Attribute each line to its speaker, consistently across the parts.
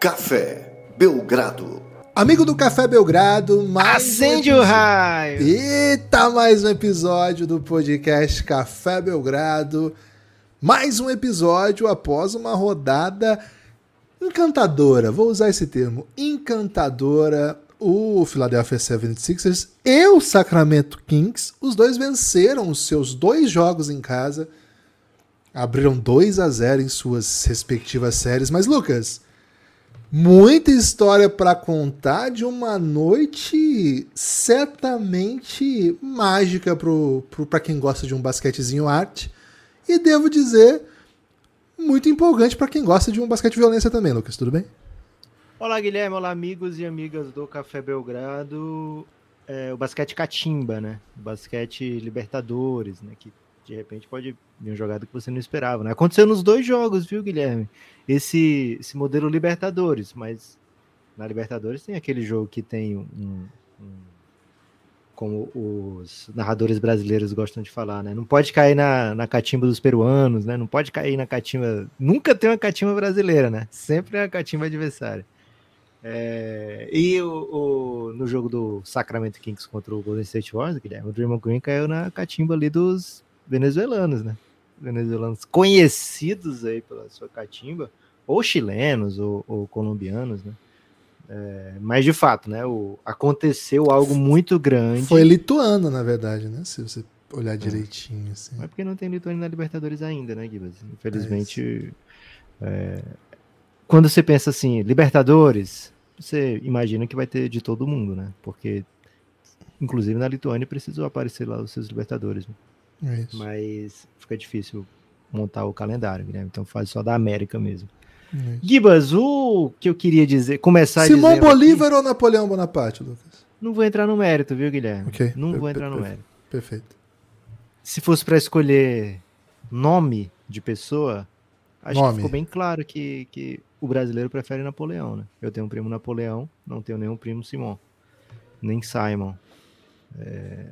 Speaker 1: Café Belgrado.
Speaker 2: Amigo do Café Belgrado, mais
Speaker 3: Acende
Speaker 2: um
Speaker 3: o raio!
Speaker 2: Eita, mais um episódio do podcast Café Belgrado. Mais um episódio após uma rodada encantadora. Vou usar esse termo, encantadora. O Philadelphia 76ers e o Sacramento Kings, os dois venceram os seus dois jogos em casa. Abriram 2 a 0 em suas respectivas séries. Mas Lucas, muita história para contar de uma noite certamente mágica para quem gosta de um basquetezinho arte. E devo dizer, muito empolgante para quem gosta de um basquete violência também, Lucas. Tudo bem?
Speaker 3: Olá, Guilherme. Olá, amigos e amigas do Café Belgrado. É, o basquete catimba, né? O basquete Libertadores, né? Que de repente pode vir um jogado que você não esperava, né? Aconteceu nos dois jogos, viu, Guilherme? Esse, esse modelo Libertadores, mas na Libertadores tem aquele jogo que tem um, um- como os narradores brasileiros gostam de falar, né? Não pode cair na, na catimba dos peruanos, né? Não pode cair na catimba. Nunca tem uma catimba brasileira, né? Sempre é a catimba adversária. É, e o, o- no jogo do Sacramento Kings contra o Golden State Warriors, Guilherme, o Draymond Green caiu na catimba ali dos venezuelanos, né? Venezuelanos conhecidos aí pela sua catimba, ou chilenos, ou, ou colombianos, né? É, mas de fato, né? O, aconteceu algo muito grande.
Speaker 2: Foi lituano, na verdade, né? Se você olhar direitinho, assim.
Speaker 3: Mas porque não tem Lituânia na Libertadores ainda, né, Gibas? Infelizmente. é, Quando você pensa assim, Libertadores, você imagina que vai ter de todo mundo, né? Porque, inclusive na Lituânia, precisou aparecer lá os seus Libertadores. né?
Speaker 2: É isso.
Speaker 3: Mas fica difícil montar o calendário, Guilherme. Então faz só da América mesmo.
Speaker 2: É.
Speaker 3: Gibas, o que eu queria dizer, começar
Speaker 2: Simão
Speaker 3: dizendo aqui-
Speaker 2: Bolívar ou Napoleão Bonaparte, Lucas?
Speaker 3: não vou entrar no mérito, viu, Guilherme?
Speaker 2: Ok.
Speaker 3: Não vou entrar no mérito.
Speaker 2: Perfeito.
Speaker 3: se fosse para escolher nome de pessoa, acho
Speaker 2: Nome.
Speaker 3: que ficou bem claro que, que o brasileiro prefere Napoleão, né? Eu tenho um primo Napoleão, não tenho nenhum primo Simão, nem Simon, é,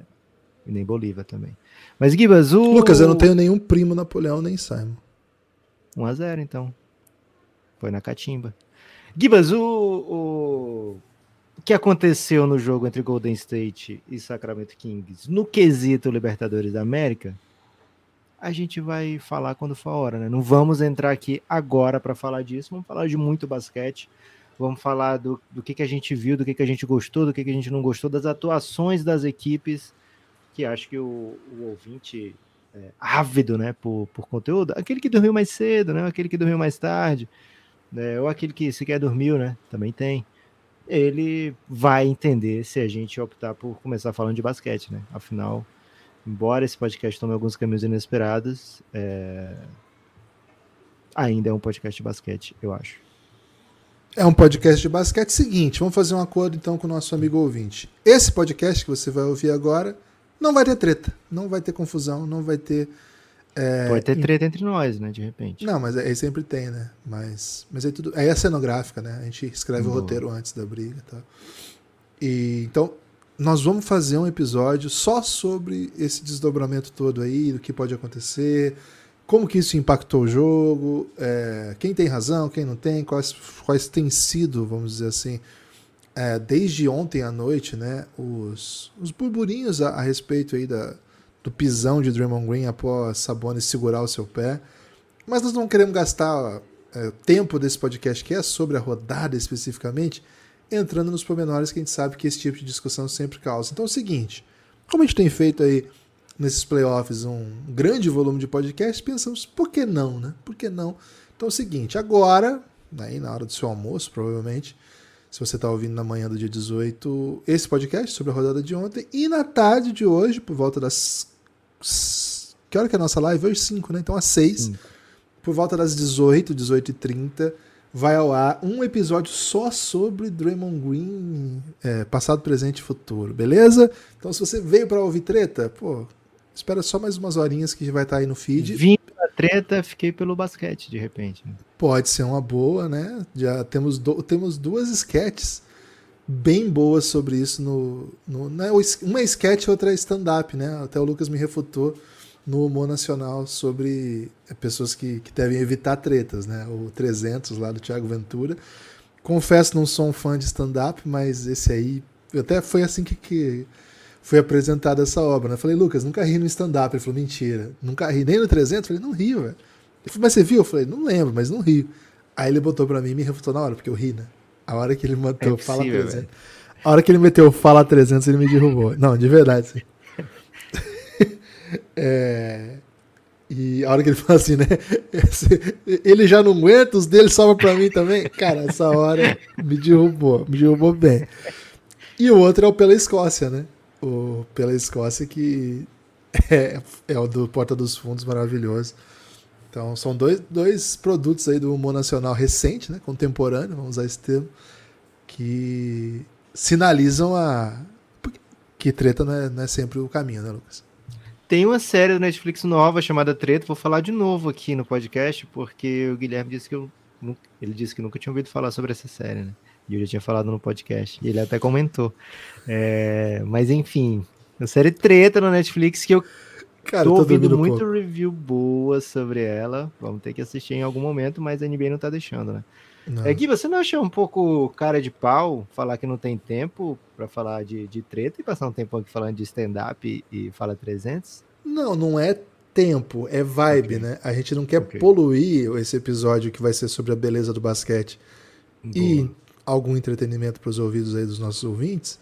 Speaker 3: e nem Bolívar também. Mas Gibas, o...
Speaker 2: Lucas, eu não tenho nenhum primo Napoleão nem Simon.
Speaker 3: 1x0, então. Foi na catimba. Gibas, o, o... o que aconteceu no jogo entre Golden State e Sacramento Kings no quesito Libertadores da América, a gente vai falar quando for a hora, né? Não vamos entrar aqui agora para falar disso, vamos falar de muito basquete. Vamos falar do, do que, que a gente viu, do que, que a gente gostou, do que, que a gente não gostou, das atuações das equipes, que acho que o, o ouvinte é, ávido né, por, por conteúdo, aquele que dormiu mais cedo, né, aquele que dormiu mais tarde, né, ou aquele que sequer dormiu, né, também tem, ele vai entender se a gente optar por começar falando de basquete, né? Afinal, embora esse podcast tome alguns caminhos inesperados, é, ainda é um podcast de basquete, eu acho.
Speaker 2: É um podcast de basquete. Seguinte, vamos fazer um acordo então com o nosso amigo ouvinte. Esse podcast que você vai ouvir agora não vai ter treta, não vai ter confusão, não vai ter. é,
Speaker 3: Pode ter treta entre nós, né, de repente.
Speaker 2: Não, mas aí sempre tem, né? Mas, mas aí tudo. Aí é cenográfica, né? A gente escreve o
Speaker 3: Boa.
Speaker 2: roteiro antes da briga e tal. E então, nós vamos fazer um episódio só sobre esse desdobramento todo aí, do que pode acontecer, como que isso impactou o jogo, é, quem tem razão, quem não tem, quais, quais têm sido, vamos dizer assim, é, desde ontem à noite, né? Os, os burburinhos a, a respeito aí da, do pisão de Draymond Green após Sabonis segurar o seu pé. Mas nós não queremos gastar é, tempo desse podcast, que é sobre a rodada especificamente, entrando nos pormenores que a gente sabe que esse tipo de discussão sempre causa. Então é o seguinte, como a gente tem feito aí nesses playoffs um grande volume de podcasts, pensamos, por que não, né? Por que não? Então é o seguinte, agora, aí na hora do seu almoço, provavelmente, se você está ouvindo na manhã do dia 18, esse podcast sobre a rodada de ontem, e na tarde de hoje, por volta das... Que hora que é a nossa live? Hoje 5, né? Então às 6,
Speaker 3: Cinco.
Speaker 2: por volta das 18, 18 e 30, vai ao ar um episódio só sobre Draymond Green, é, passado, presente e futuro, beleza? Então se você veio para ouvir treta, pô, espera só mais umas horinhas que vai estar aí no feed.
Speaker 3: Vim da treta, fiquei pelo basquete, de repente. né?
Speaker 2: Pode ser uma boa, né? Já temos, do- temos duas sketches bem boas sobre isso no. no né? Uma é sketch e outra é stand-up, né? Até o Lucas me refutou no humor nacional sobre pessoas que, que devem evitar tretas, né? O 300 lá do Thiago Ventura confesso, não sou um fã de stand-up, mas esse aí. Até foi assim que, que foi apresentada essa obra. Né? Eu falei, Lucas, nunca ri no stand-up. Ele falou, mentira. Nunca ri nem no 300? Eu falei, não rio, velho. Ele falou, mas você viu? Eu falei, não lembro, mas não rio. Aí ele botou pra mim e me refutou na hora, porque eu ri, né? A hora que ele meteu é Fala 300. Véio. A hora que ele meteu Fala 300, ele me derrubou. Não, de verdade, sim. é... E a hora que ele fala assim, né? Ele já não aguenta, os dele sobram pra mim também. Cara, essa hora me derrubou, me derrubou bem. E o outro é o Pela Escócia, né? O Pela Escócia, que é, é o do Porta dos Fundos maravilhoso. Então, são dois, dois produtos aí do humor nacional recente, né? Contemporâneo, vamos usar esse termo, que sinalizam a. Que treta não é, não é sempre o caminho, né, Lucas?
Speaker 3: Tem uma série da Netflix nova chamada Treta, vou falar de novo aqui no podcast, porque o Guilherme disse que eu. Ele disse que nunca tinha ouvido falar sobre essa série, né? E eu já tinha falado no podcast. E ele até comentou. É, mas enfim, a série Treta na Netflix que eu Cara, tô, tô ouvindo muito pouco. review boa sobre ela. Vamos ter que assistir em algum momento, mas a NBA não tá deixando, né? Não. É, Gui, você não achou um pouco cara de pau falar que não tem tempo para falar de, de treta e passar um tempão aqui falando de stand-up e, e fala 300?
Speaker 2: Não, não é tempo, é vibe, okay. né? A gente não quer okay. poluir esse episódio que vai ser sobre a beleza do basquete Boa. e algum entretenimento para os ouvidos aí dos nossos ouvintes.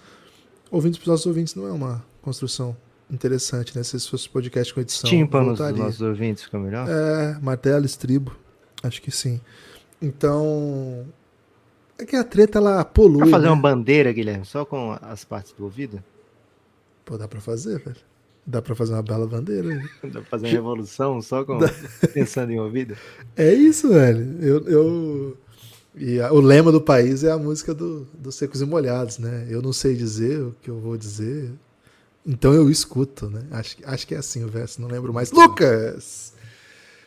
Speaker 2: Ouvintes para os nossos ouvintes não é uma construção interessante, né? Se fosse podcast com edição.
Speaker 3: Tímpanos dos nossos ouvintes fica melhor?
Speaker 2: É, martelo, estribo. Acho que sim. Então. É que a treta ela polui. Pra
Speaker 3: fazer
Speaker 2: né?
Speaker 3: uma bandeira, Guilherme, só com as partes do ouvido?
Speaker 2: Pô, dá pra fazer, velho. Dá pra fazer uma bela bandeira.
Speaker 3: dá pra fazer uma revolução só com pensando em ouvido?
Speaker 2: É isso, velho. Eu. eu... E a, o lema do país é a música do, dos secos e molhados, né? Eu não sei dizer o que eu vou dizer, então eu escuto, né? Acho, acho que é assim o verso, não lembro mais. Lucas!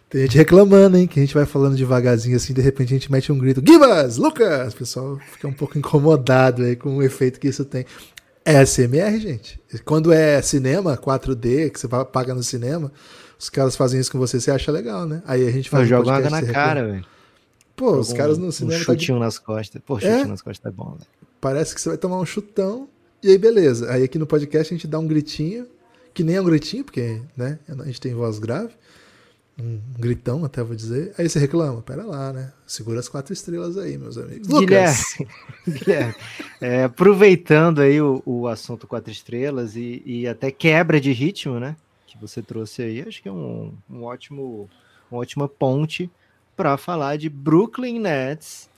Speaker 2: Tem gente reclamando, hein? Que a gente vai falando devagarzinho assim, de repente a gente mete um grito: Gibas! Lucas! O pessoal fica um pouco incomodado aí com o efeito que isso tem. É SMR, gente. Quando é cinema, 4D, que você paga no cinema, os caras fazem isso com você, você acha legal, né? Aí a gente faz.
Speaker 3: Eu jogo água na cara, velho.
Speaker 2: Pô, os caras no cinema.
Speaker 3: Um tá chutinho tá nas costas. Pô, chutinho é? nas costas é bom, velho.
Speaker 2: Parece que você vai tomar um chutão. E aí, beleza. Aí aqui no podcast a gente dá um gritinho, que nem é um gritinho, porque né, a gente tem voz grave um gritão, até vou dizer. Aí você reclama, pera lá, né? Segura as quatro estrelas aí, meus amigos.
Speaker 3: Guilherme, Guilherme é, aproveitando aí o, o assunto quatro estrelas e, e, até quebra de ritmo, né? Que você trouxe aí, acho que é um, um ótimo, uma ótima ponte para falar de Brooklyn Nets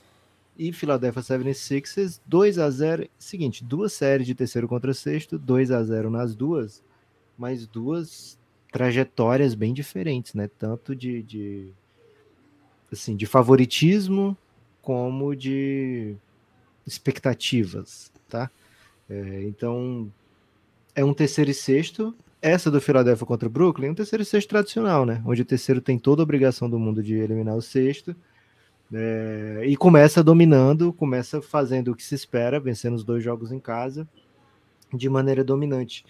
Speaker 3: e Philadelphia 76ers, 2 a 0 Seguinte, duas séries de terceiro contra sexto, 2 a 0 nas duas, mas duas trajetórias bem diferentes, né? Tanto de, de assim, de favoritismo como de expectativas, tá? É, então é um terceiro e sexto. Essa do Philadelphia contra o Brooklyn é um terceiro e sexto tradicional, né? Onde o terceiro tem toda a obrigação do mundo de eliminar o sexto. É, e começa dominando, começa fazendo o que se espera, vencendo os dois jogos em casa de maneira dominante.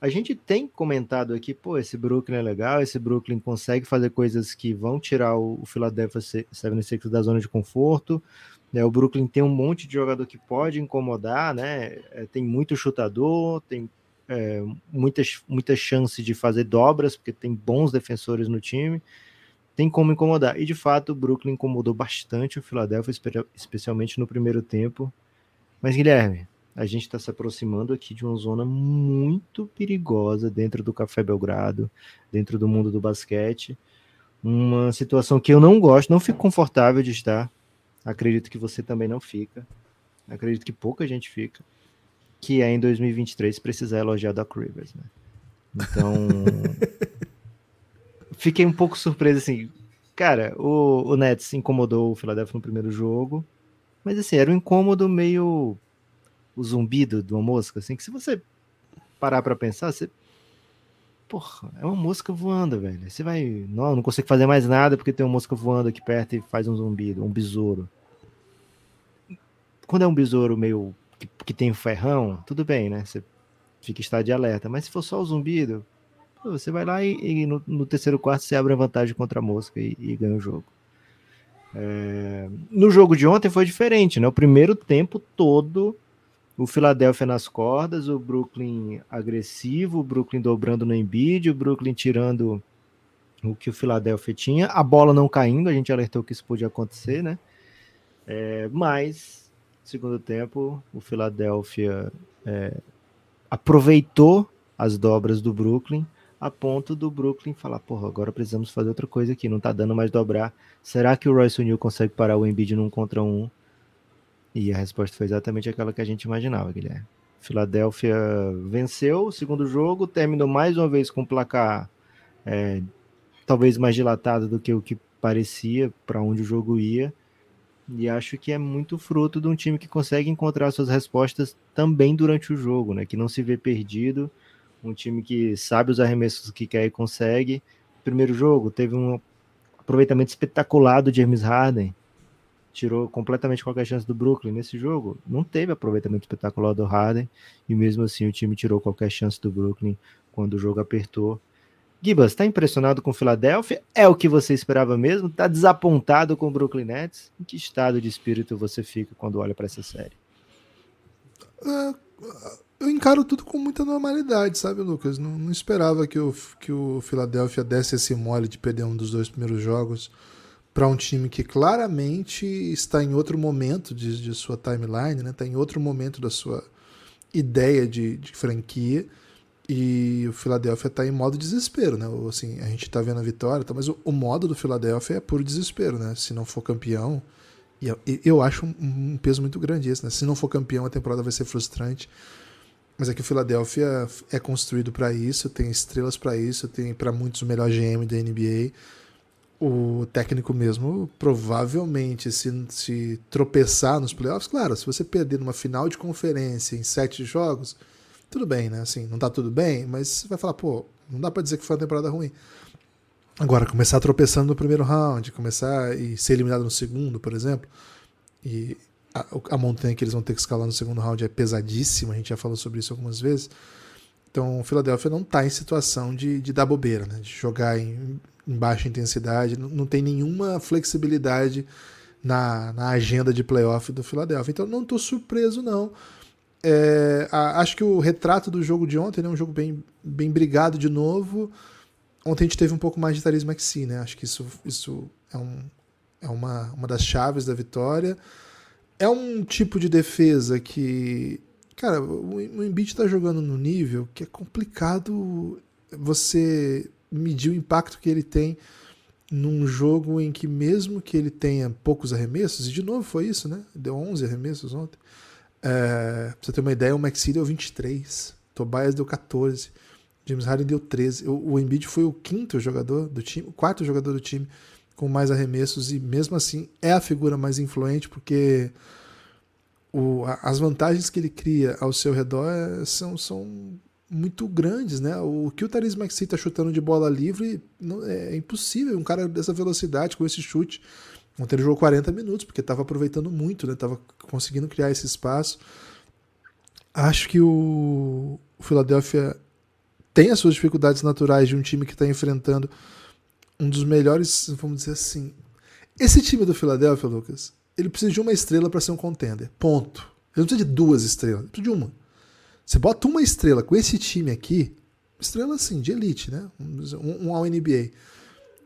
Speaker 3: A gente tem comentado aqui, pô, esse Brooklyn é legal, esse Brooklyn consegue fazer coisas que vão tirar o, Philadelphia 76 da zona de conforto. Né? O Brooklyn tem um monte de jogador que pode incomodar, né? É, tem muito chutador, tem é, muitas, muitas chances de fazer dobras, porque tem bons defensores no time. Tem como incomodar. E de fato, o Brooklyn incomodou bastante o Philadelphia, especialmente no primeiro tempo. Mas, Guilherme, a gente está se aproximando aqui de uma zona muito perigosa dentro do Café Belgrado, dentro do mundo do basquete. Uma situação que eu não gosto, não fico confortável de estar. Acredito que você também não fica. Acredito que pouca gente fica. Que é em 2023 precisar elogiar Doc Rivers, né? Então. fiquei um pouco surpreso assim. Cara, o, o Nets incomodou o Philadelphia no primeiro jogo. Mas assim, era um incômodo meio o zumbido de uma mosca, assim, que se você parar para pensar, você. Porra, é uma mosca voando, velho. Você vai. Não, não consigo fazer mais nada porque tem uma mosca voando aqui perto e faz um zumbido, um besouro. Quando é um besouro meio. Que, que tem um ferrão, tudo bem, né? Você fica em estado de alerta. Mas se for só o zumbido, você vai lá e, e no, no, terceiro quarto você abre a vantagem contra a mosca e, e ganha o jogo. É... No jogo de ontem foi diferente, né? O primeiro tempo todo, o Philadelphia nas cordas, o Brooklyn agressivo, o Brooklyn dobrando no Embiid, o Brooklyn tirando o que o Philadelphia tinha, a bola não caindo, a gente alertou que isso podia acontecer, né? É, mas, segundo tempo, o Philadelphia é, aproveitou as dobras do Brooklyn a ponto do Brooklyn falar, porra, agora precisamos fazer outra coisa aqui, não tá dando mais dobrar. Será que o Royce O'Neal consegue parar o Embiid num contra um? E a resposta foi exatamente aquela que a gente imaginava, Guilherme. Filadélfia venceu o segundo jogo, terminou mais uma vez com um placar é, talvez mais dilatado do que o que parecia para onde o jogo ia. E acho que é muito fruto de um time que consegue encontrar suas respostas também durante o jogo, né? Que não se vê perdido, um time que sabe os arremessos que quer e consegue. Primeiro jogo teve um aproveitamento espetacular do James Harden, tirou completamente qualquer chance do Brooklyn nesse jogo. Não teve aproveitamento espetacular do Harden e mesmo assim o time tirou qualquer chance do Brooklyn quando o jogo apertou. Gibas, está impressionado com o Philadelphia? É o que você esperava mesmo? Está desapontado com o Brooklyn Nets? Em que estado de espírito você fica quando olha para essa série?
Speaker 2: É, eu encaro tudo com muita normalidade, sabe, Lucas? Não, não, esperava que o, que o Philadelphia desse esse mole de perder um dos dois primeiros jogos para um time que claramente está em outro momento de, de sua timeline, né? Está em outro momento da sua ideia de, de franquia e o Philadelphia está em modo desespero, né? Assim, a gente está vendo a vitória, tá, mas o, modo do Philadelphia é puro desespero, né? Se não for campeão, e eu, eu acho um, um, peso muito grande esse, né? Se não for campeão, a temporada vai ser frustrante. Mas é que o Philadelphia é construído para isso, tem estrelas para isso, tem para muitos o melhor GM da NBA. O técnico mesmo, provavelmente, se, se tropeçar nos playoffs, claro, se você perder numa final de conferência em sete jogos, tudo bem, né? Assim, não tá tudo bem, mas você vai falar, pô, não dá para dizer que foi uma temporada ruim. Agora, começar tropeçando no primeiro round, começar e ser eliminado no segundo, por exemplo, e a, a montanha que eles vão ter que escalar no segundo round é pesadíssima, a gente já falou sobre isso algumas vezes. Então, o Philadelphia não está em situação de, de dar bobeira, né? de jogar em, em baixa intensidade, não, não, tem nenhuma flexibilidade na, na agenda de playoff do Philadelphia. Então, não estou surpreso, não. É, a, acho que o retrato do jogo de ontem é né, um jogo bem, bem brigado de novo. Ontem a gente teve um pouco mais de Therese Maxi, né? Acho que isso, isso é, um, é uma, uma das chaves da vitória. É um tipo de defesa que. Cara, o, o Embiid está jogando no nível que é complicado você medir o impacto que ele tem num jogo em que, mesmo que ele tenha poucos arremessos, e de novo foi isso, né? Deu 11 arremessos ontem. É, pra você ter uma ideia, o Maxi deu 23, Tobias deu 14, James Harden deu 13. O, o Embiid foi o quinto jogador do time, o quarto jogador do time com mais arremessos e mesmo assim é a figura mais influente porque o, as vantagens que ele cria ao seu redor é, são, são muito grandes, né? O que o Therese Maxi está chutando de bola livre não, é, é impossível. Um cara dessa velocidade, com esse chute, Ontem ele jogou 40 minutos, porque estava aproveitando muito, né? conseguindo criar esse espaço. Acho que o, o Philadelphia tem as suas dificuldades naturais de um time que está enfrentando um dos melhores, vamos dizer assim. Esse time do Philadelphia, Lucas, ele precisa de uma estrela para ser um contender. Ponto. Ele não precisa de duas estrelas, ele precisa de uma. Você bota uma estrela com esse time aqui, estrela assim, de elite, né? Um, um ao NBA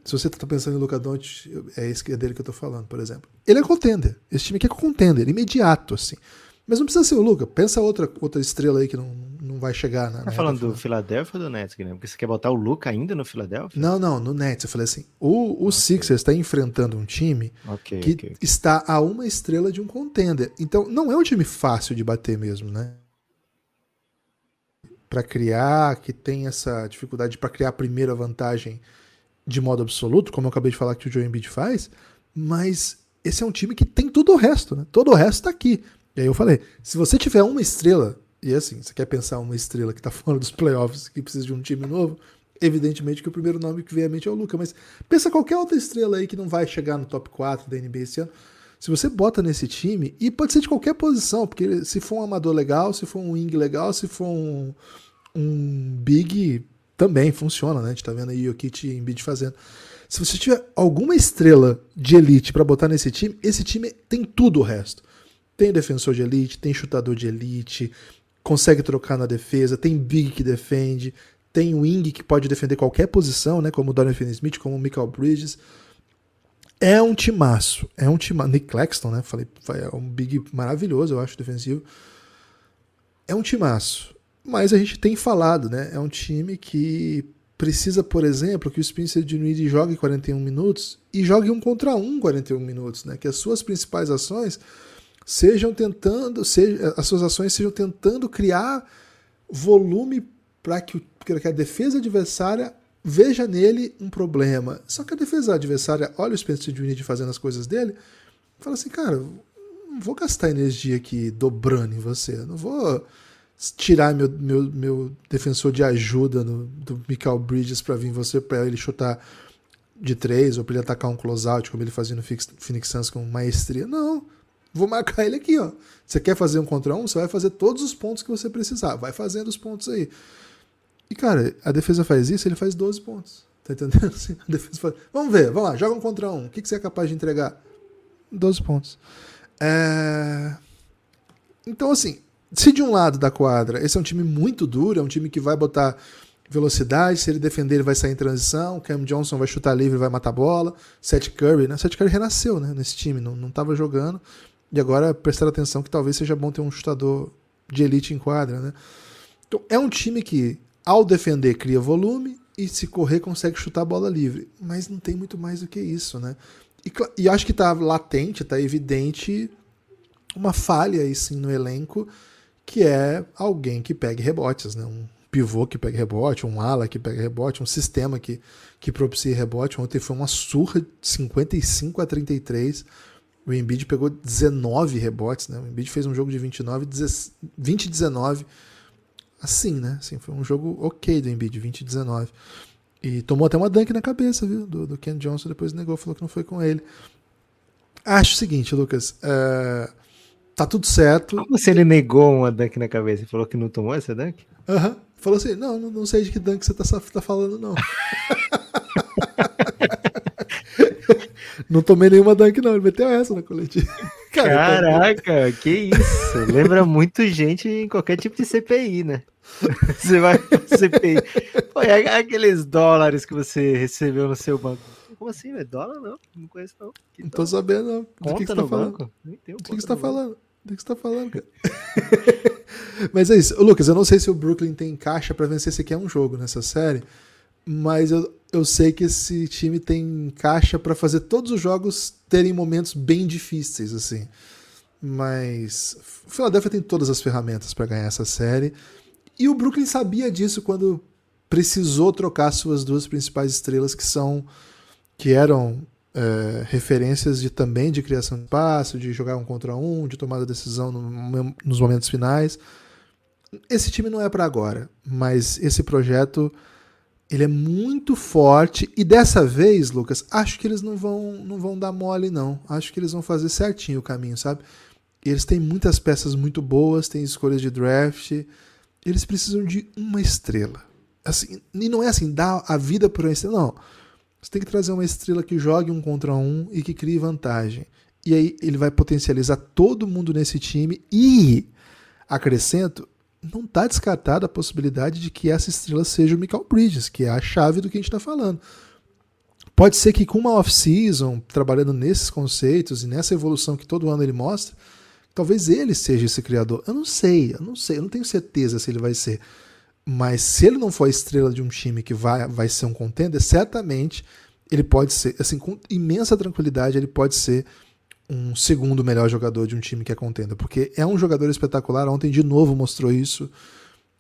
Speaker 2: se você está pensando em Luca Doncic, é esse é dele que eu estou falando, por exemplo. Ele é contender. Esse time aqui é contender, imediato, assim. Mas não precisa ser o Luca. Pensa outra, outra estrela aí que não, não vai chegar na.
Speaker 3: Tá falando do Philadelphia ou do Nets, né? Porque você quer botar o Luca ainda no Philadelphia?
Speaker 2: Não, não, no Nets. Eu falei assim: o, o okay. Sixers está enfrentando um time okay, que okay. está a uma estrela de um contender. Então, não é um time fácil de bater mesmo, né? Para criar, que tem essa dificuldade para criar a primeira vantagem de modo absoluto, como eu acabei de falar que o Joe Embiid faz, mas esse é um time que tem todo o resto, né? Todo o resto está aqui. E aí eu falei, se você tiver uma estrela, e assim, você quer pensar uma estrela que está fora dos playoffs, que precisa de um time novo, evidentemente que o primeiro nome que vem à mente é o Luca, mas pensa qualquer outra estrela aí que não vai chegar no top 4 da NBA esse ano. Se você bota nesse time, e pode ser de qualquer posição, porque se for um amador legal, se for um wing legal, se for um, um big também funciona, né? A gente tá vendo aí o Kit e Embiid fazendo. Se você tiver alguma estrela de elite para botar nesse time, esse time tem tudo o resto. Tem defensor de elite, tem chutador de elite, consegue trocar na defesa, tem big que defende, tem wing que pode defender qualquer posição, né, como o Dorian Finney-Smith, como o Michael Bridges. É um timaço, é um timaço. Nick Claxton, né, falei, é um big maravilhoso, eu acho, defensivo. É um timaço. Mas a gente tem falado, né, é um time que precisa, por exemplo, que o Spencer Dinwiddie jogue 41 minutos e jogue um contra um 41 minutos, né, que as suas principais ações sejam tentando, seja, as suas ações sejam tentando criar volume para que, que a defesa adversária veja nele um problema. Só que a defesa adversária olha o Spencer Dinwiddie fazendo as coisas dele fala assim, cara, não vou gastar energia aqui dobrando em você, não vou tirar meu, meu, meu defensor de ajuda no, do Michael Bridges para vir você para ele chutar de três ou para ele atacar um closeout como ele fazia no Phoenix Suns com maestria. Não, Vou marcar ele aqui, ó. Você quer fazer um contra um? Você vai fazer todos os pontos que você precisar. Vai fazendo os pontos aí. E, cara, a defesa faz isso, ele faz 12 pontos. Tá entendendo? Assim, a defesa faz... Vamos ver, vamos lá, joga um contra um. O que, que você é capaz de entregar? 12 pontos. É... Então, assim, se de um lado da quadra esse é um time muito duro, é um time que vai botar velocidade, se ele defender, ele vai sair em transição. Cam Johnson vai chutar livre, vai matar a bola. Seth Curry, né? Seth Curry renasceu né, nesse time, não, não tava jogando. E agora prestar atenção que talvez seja bom ter um chutador de elite em quadra, né? Então é um time que, ao defender, cria volume e se correr consegue chutar a bola livre. Mas não tem muito mais do que isso, né? E, e acho que está latente, está evidente uma falha aí sim no elenco, que é alguém que pegue rebotes, né? Um pivô que pegue rebote, um ala que pegue rebote, um sistema que, que propicie rebote. Ontem foi uma surra de 55 a 33 o Embiid pegou 19 rebotes, né? O Embiid fez um jogo de 29, 20 19. Assim, né? Assim, foi um jogo ok do Embiid, 20 19. E tomou até uma dunk na cabeça, viu? Do, do Ken Johnson, depois negou, falou que não foi com ele. Acho o seguinte, Lucas. Uh, tá tudo certo.
Speaker 3: Como se ele negou uma dunk na cabeça e falou que não tomou essa dunk?
Speaker 2: Aham. Uhum. Falou assim: não, não sei de que dunk você tá, tá falando, não. Não tomei nenhuma dunk, não. Ele meteu essa na coletiva.
Speaker 3: Caraca, que isso. Lembra muito gente em qualquer tipo de CPI, né? Você vai CPI. Pô, é aqueles dólares que você recebeu no seu banco. Como assim, velho? Dólar não? Não conheço, não.
Speaker 2: Que não tô sabendo, não. Do que, que você tá falando? Banco? Nem tem um Do que, que você tá falando? Do que você tá falando, cara? Mas é isso. Lucas, eu não sei se o Brooklyn tem caixa para vencer sequer um jogo nessa série mas eu, eu sei que esse time tem caixa para fazer todos os jogos terem momentos bem difíceis, assim. Mas o Philadelphia tem todas as ferramentas para ganhar essa série. E o Brooklyn sabia disso quando precisou trocar suas duas principais estrelas, que são que eram é, referências de também de criação de espaço, de jogar um contra um, de tomada de decisão no, nos momentos finais. Esse time não é para agora, mas esse projeto ele é muito forte e dessa vez, Lucas, acho que eles não vão não vão dar mole não. Acho que eles vão fazer certinho o caminho, sabe? Eles têm muitas peças muito boas, têm escolhas de draft. Eles precisam de uma estrela. Assim, e não é assim, dar a vida por uma estrela, não. Você tem que trazer uma estrela que jogue um contra um e que crie vantagem. E aí ele vai potencializar todo mundo nesse time e acrescento, não está descartada a possibilidade de que essa estrela seja o Michael Bridges, que é a chave do que a gente está falando. Pode ser que com uma off-season, trabalhando nesses conceitos e nessa evolução que todo ano ele mostra, talvez ele seja esse criador. Eu não sei, eu não sei, eu não tenho certeza se ele vai ser. Mas se ele não for a estrela de um time que vai, vai ser um contender, certamente ele pode ser, assim, com imensa tranquilidade, ele pode ser um segundo melhor jogador de um time que é contenda, porque é um jogador espetacular. Ontem de novo mostrou isso.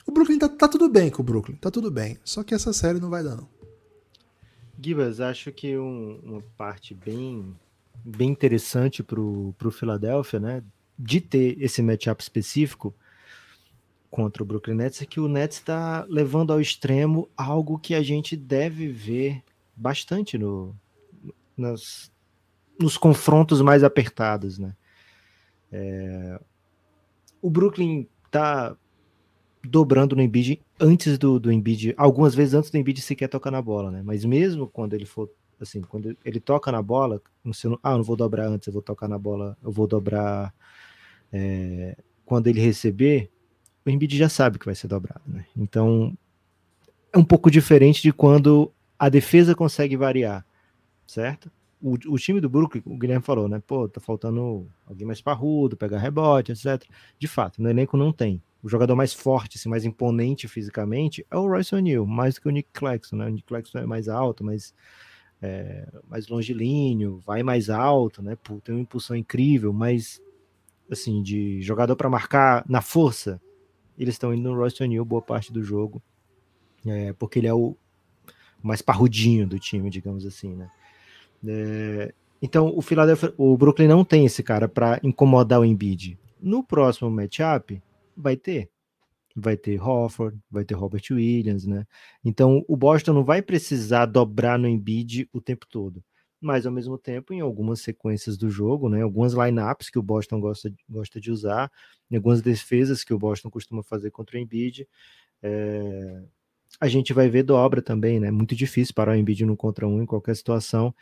Speaker 2: O Brooklyn tá, tá tudo bem com o Brooklyn, tá tudo bem. Só que essa série não vai dar, não.
Speaker 3: Gibas, acho que um, uma parte bem, bem interessante pro, pro Philadelphia, né, de ter esse matchup específico contra o Brooklyn Nets é que o Nets está levando ao extremo algo que a gente deve ver bastante no, nas, nos confrontos mais apertados, né? É... O Brooklyn tá dobrando no Embiid antes do, do Embiid, algumas vezes antes do Embiid sequer tocar na bola, né? Mas mesmo quando ele for assim, quando ele toca na bola, não sei, ah, não vou dobrar antes, eu vou tocar na bola, eu vou dobrar é, quando ele receber, o Embiid já sabe que vai ser dobrado, né? Então é um pouco diferente de quando a defesa consegue variar, certo? O, o, time do Brooklyn, o Guilherme falou, né? Pô, tá faltando alguém mais parrudo, pegar rebote, etc. De fato, no elenco não tem. O jogador mais forte, assim, mais imponente fisicamente é o Royce O'Neal, mais do que o Nick Claxton, né? O Nick Claxton é mais alto, mais, é, mais longilíneo, vai mais alto, né? Tem uma impulsão incrível, mas, assim, de jogador para marcar na força, eles estão indo no Royce O'Neal boa parte do jogo, é, porque ele é o mais parrudinho do time, digamos assim, né? É, então, o Philadelphia, o Brooklyn não tem esse cara para incomodar o Embiid. No próximo matchup, vai ter. Vai ter Hofford, vai ter Robert Williams, né? Então, o Boston não vai precisar dobrar no Embiid o tempo todo. Mas, ao mesmo tempo, em algumas sequências do jogo, né? Algumas lineups que o Boston gosta, gosta de usar, em algumas defesas que o Boston costuma fazer contra o Embiid, é, a gente vai ver dobra também, né? Muito difícil parar o Embiid no contra um em qualquer situação.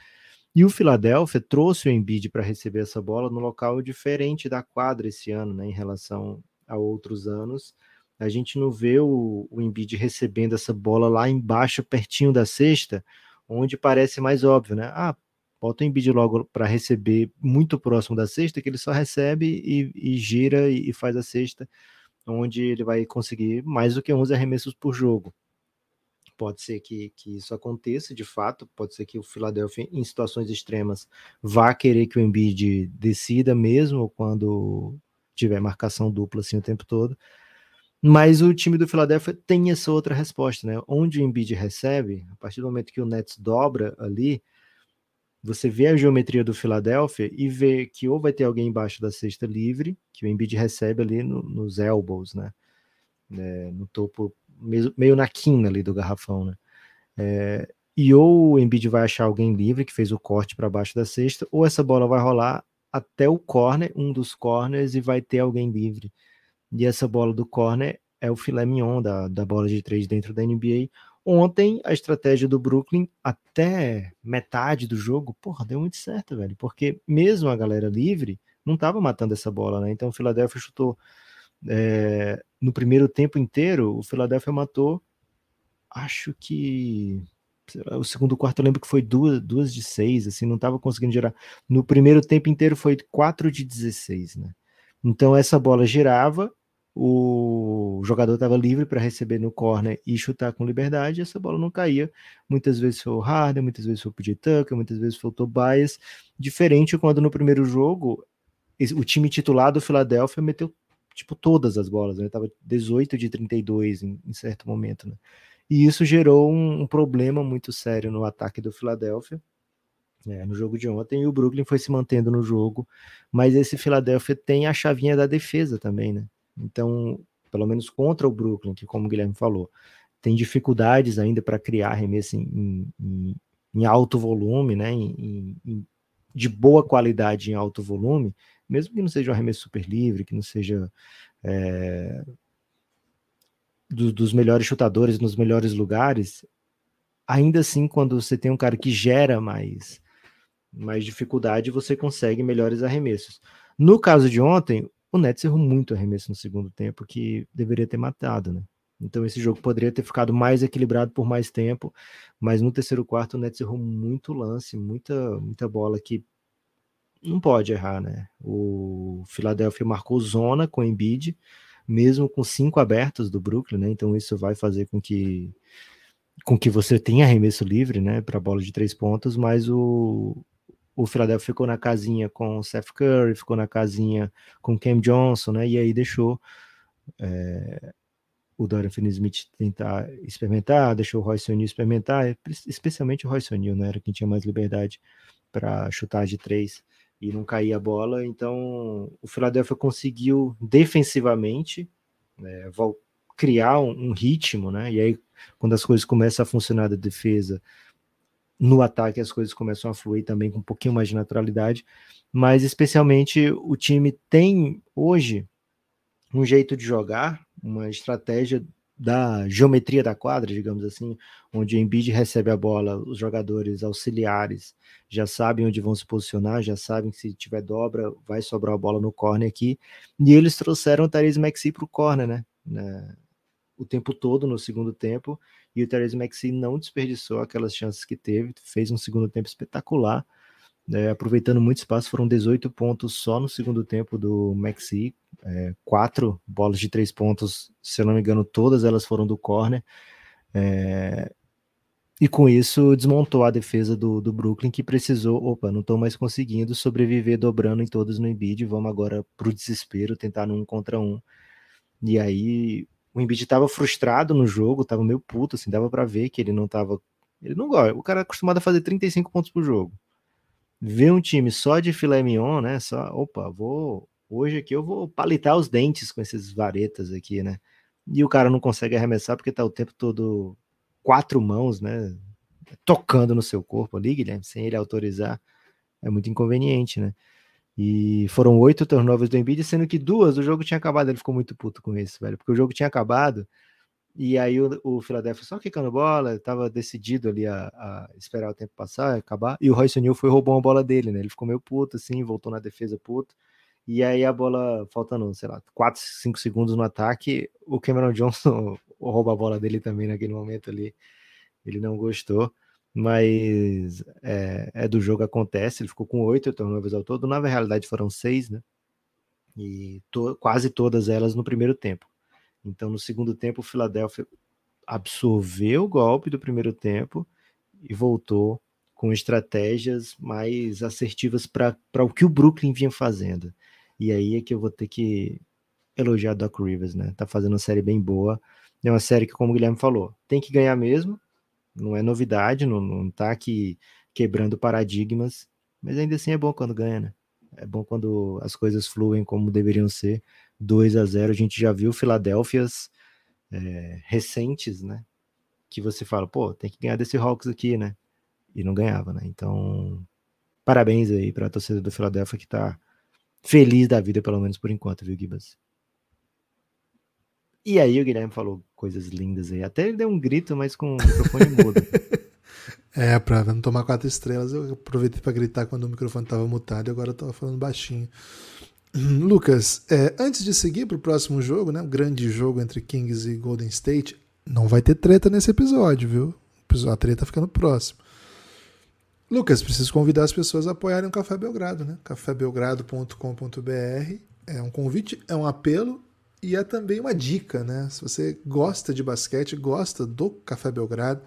Speaker 3: E o Philadelphia trouxe o Embiid para receber essa bola no local diferente da quadra esse ano, né, em relação a outros anos. A gente não vê o, o Embiid recebendo essa bola lá embaixo, pertinho da cesta, onde parece mais óbvio, né? Ah, bota o Embiid logo para receber muito próximo da cesta, que ele só recebe e, e gira e, e faz a cesta, onde ele vai conseguir mais do que 11 arremessos por jogo. Pode ser que, que isso aconteça de fato, pode ser que o Philadelphia, em situações extremas, vá querer que o Embiid decida mesmo quando tiver marcação dupla assim o tempo todo. Mas o time do Philadelphia tem essa outra resposta, né? Onde o Embiid recebe, a partir do momento que o Nets dobra ali, você vê a geometria do Philadelphia e vê que ou vai ter alguém embaixo da cesta livre, que o Embiid recebe ali no, nos elbows, né? É, no topo meio, meio na quina ali do garrafão, né? É, e ou o Embiid vai achar alguém livre que fez o corte para baixo da cesta, ou essa bola vai rolar até o corner, um dos corners, e vai ter alguém livre. E essa bola do corner é o filé mignon da, da bola de três dentro da NBA. Ontem, a estratégia do Brooklyn, até metade do jogo, porra, deu muito certo, velho. Porque mesmo a galera livre, não estava matando essa bola, né? Então o Philadelphia chutou é, no primeiro tempo inteiro, o Philadelphia matou, acho que o segundo quarto eu lembro que foi duas, duas de seis, assim, não estava conseguindo girar. No primeiro tempo inteiro foi 4 de 16, né? Então essa bola girava, o jogador estava livre para receber no corner e chutar com liberdade, essa bola não caía. Muitas vezes foi o Harden, muitas vezes foi o PJ Tucker, muitas vezes foi o Tobias. Diferente quando no primeiro jogo o time titular do Philadelphia meteu tipo, todas as bolas, né? Tava 18 de 32 em, em certo momento, né? E isso gerou um, um, problema muito sério no ataque do Philadelphia, né, no jogo de ontem, e o Brooklyn foi se mantendo no jogo, mas esse Philadelphia tem a chavinha da defesa também, né? Então, pelo menos contra o Brooklyn, que como o Guilherme falou, tem dificuldades ainda para criar arremesso em, em, em, alto volume, né? Em, de boa qualidade em alto volume, mesmo que não seja um arremesso super livre, que não seja é, do, dos melhores chutadores nos melhores lugares, ainda assim, quando você tem um cara que gera mais, mais dificuldade, você consegue melhores arremessos. No caso de ontem, o Nets errou muito arremesso no segundo tempo, que deveria ter matado, né? Então esse jogo poderia ter ficado mais equilibrado por mais tempo, mas no terceiro quarto o Nets errou muito lance, muita, muita bola que não pode errar, né? O Philadelphia marcou zona com o Embiid, mesmo com cinco abertos do Brooklyn, né? Então isso vai fazer com que com que você tenha arremesso livre, né, para bola de três pontos, mas o o Philadelphia ficou na casinha com o Seth Curry, ficou na casinha com o Cam Johnson, né? E aí deixou é, o Dorian Finney-Smith tentar experimentar, deixou o Royce O'Neal experimentar, especialmente o Royce O'Neal, né? Era quem tinha mais liberdade para chutar de três e não caía a bola. Então, o Philadelphia conseguiu defensivamente né, criar um, um, ritmo, né? E aí, quando as coisas começam a funcionar da defesa, no ataque as coisas começam a fluir também com um pouquinho mais de naturalidade. Mas, especialmente, o time tem hoje um jeito de jogar, uma estratégia da geometria da quadra, digamos assim, onde o Embiid recebe a bola, os jogadores auxiliares já sabem onde vão se posicionar, já sabem que se tiver dobra, vai sobrar a bola no corner aqui. E eles trouxeram o Therese Maxi para o corner, né? né? O tempo todo no segundo tempo. E o Therese Maxi não desperdiçou aquelas chances que teve, fez um segundo tempo espetacular. É, aproveitando muito espaço, foram 18 pontos só no segundo tempo do Maxi, é, quatro bolas de três pontos, se eu não me engano, todas elas foram do corner. É, e com isso desmontou a defesa do, do Brooklyn, que precisou, opa, não estou mais conseguindo sobreviver dobrando em todos no Embiid, vamos agora para o desespero, tentar no um contra um. E aí o Embiid estava frustrado no jogo, estava meio puto, assim, dava para ver que ele não estava Ele não gosta, o cara é acostumado a fazer 35 pontos por jogo. Ver um time só de filé mignon, né? Só, opa, vou. Hoje aqui eu vou palitar os dentes com esses varetas aqui, né? E o cara não consegue arremessar porque tá o tempo todo quatro mãos, né? Tocando no seu corpo ali, Guilherme, sem ele autorizar, é muito inconveniente, né? E foram oito turnovers do Embiid, sendo que duas o jogo tinha acabado. Ele ficou muito puto com isso, velho, porque o jogo tinha acabado. E aí o, o Philadelphia só quicando bola, estava decidido ali a, a, esperar o tempo passar, acabar. E o Royce O'Neal foi roubou uma bola dele, né? Ele ficou meio puto, assim, voltou na defesa puto. E aí a bola, faltando, sei lá, 4, 5 segundos no ataque, o Cameron Johnson rouba a bola dele também naquele momento ali. Ele não gostou, mas é, é do jogo acontece. Ele ficou com oito turnovers ao todo. Na realidade foram seis, né? E to, quase todas elas no primeiro tempo. Então no segundo tempo o Philadelphia absorveu o golpe do primeiro tempo e voltou com estratégias mais assertivas para o que o Brooklyn vinha fazendo. E aí é que eu vou ter que elogiar Doc Rivers, né? Tá fazendo uma série bem boa. É uma série que, como o Guilherme falou, tem que ganhar mesmo. Não é novidade, não, não tá aqui quebrando paradigmas, mas ainda assim é bom quando ganha, né? É bom quando as coisas fluem como deveriam ser. 2 a 0 a gente já viu Filadélfias é, recentes, né? Que você fala, pô, tem que ganhar desse Hawks aqui, né? E não ganhava, né? Então, parabéns aí para a torcida do Filadélfia que tá feliz da vida, pelo menos por enquanto, viu, Gibas? E aí o Guilherme falou coisas lindas aí. Até ele deu um grito, mas com o microfone mudo.
Speaker 2: É, pra não tomar quatro estrelas, eu aproveitei para gritar quando o microfone estava mutado e agora eu tava falando baixinho. Lucas, é, antes de seguir para o próximo jogo, né, o grande jogo entre Kings e Golden State, não vai ter treta nesse episódio, viu? A treta fica no próximo. Lucas, preciso convidar as pessoas a apoiarem o Café Belgrado, né? cafébelgrado.com.br. É um convite, é um apelo e é também uma dica, né? Se você gosta de basquete, gosta do Café Belgrado,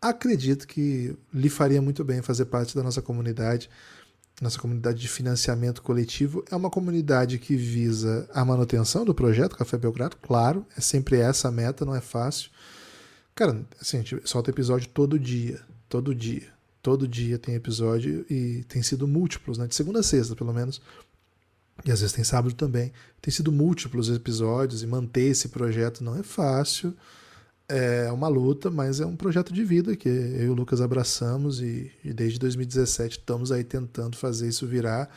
Speaker 2: acredito que lhe faria muito bem fazer parte da nossa comunidade. Nossa comunidade de financiamento coletivo é uma comunidade que visa a manutenção do projeto Café Belgrado, claro, é sempre essa a meta, não é fácil. Cara, assim, a gente solta episódio todo dia, todo dia Todo dia tem episódio e tem sido múltiplos, né? De segunda a sexta, pelo menos. E às vezes tem sábado também. Tem sido múltiplos episódios e manter esse projeto não é fácil. É uma luta, mas é um projeto de vida que eu e o Lucas abraçamos e, e desde 2017 estamos aí tentando fazer isso virar.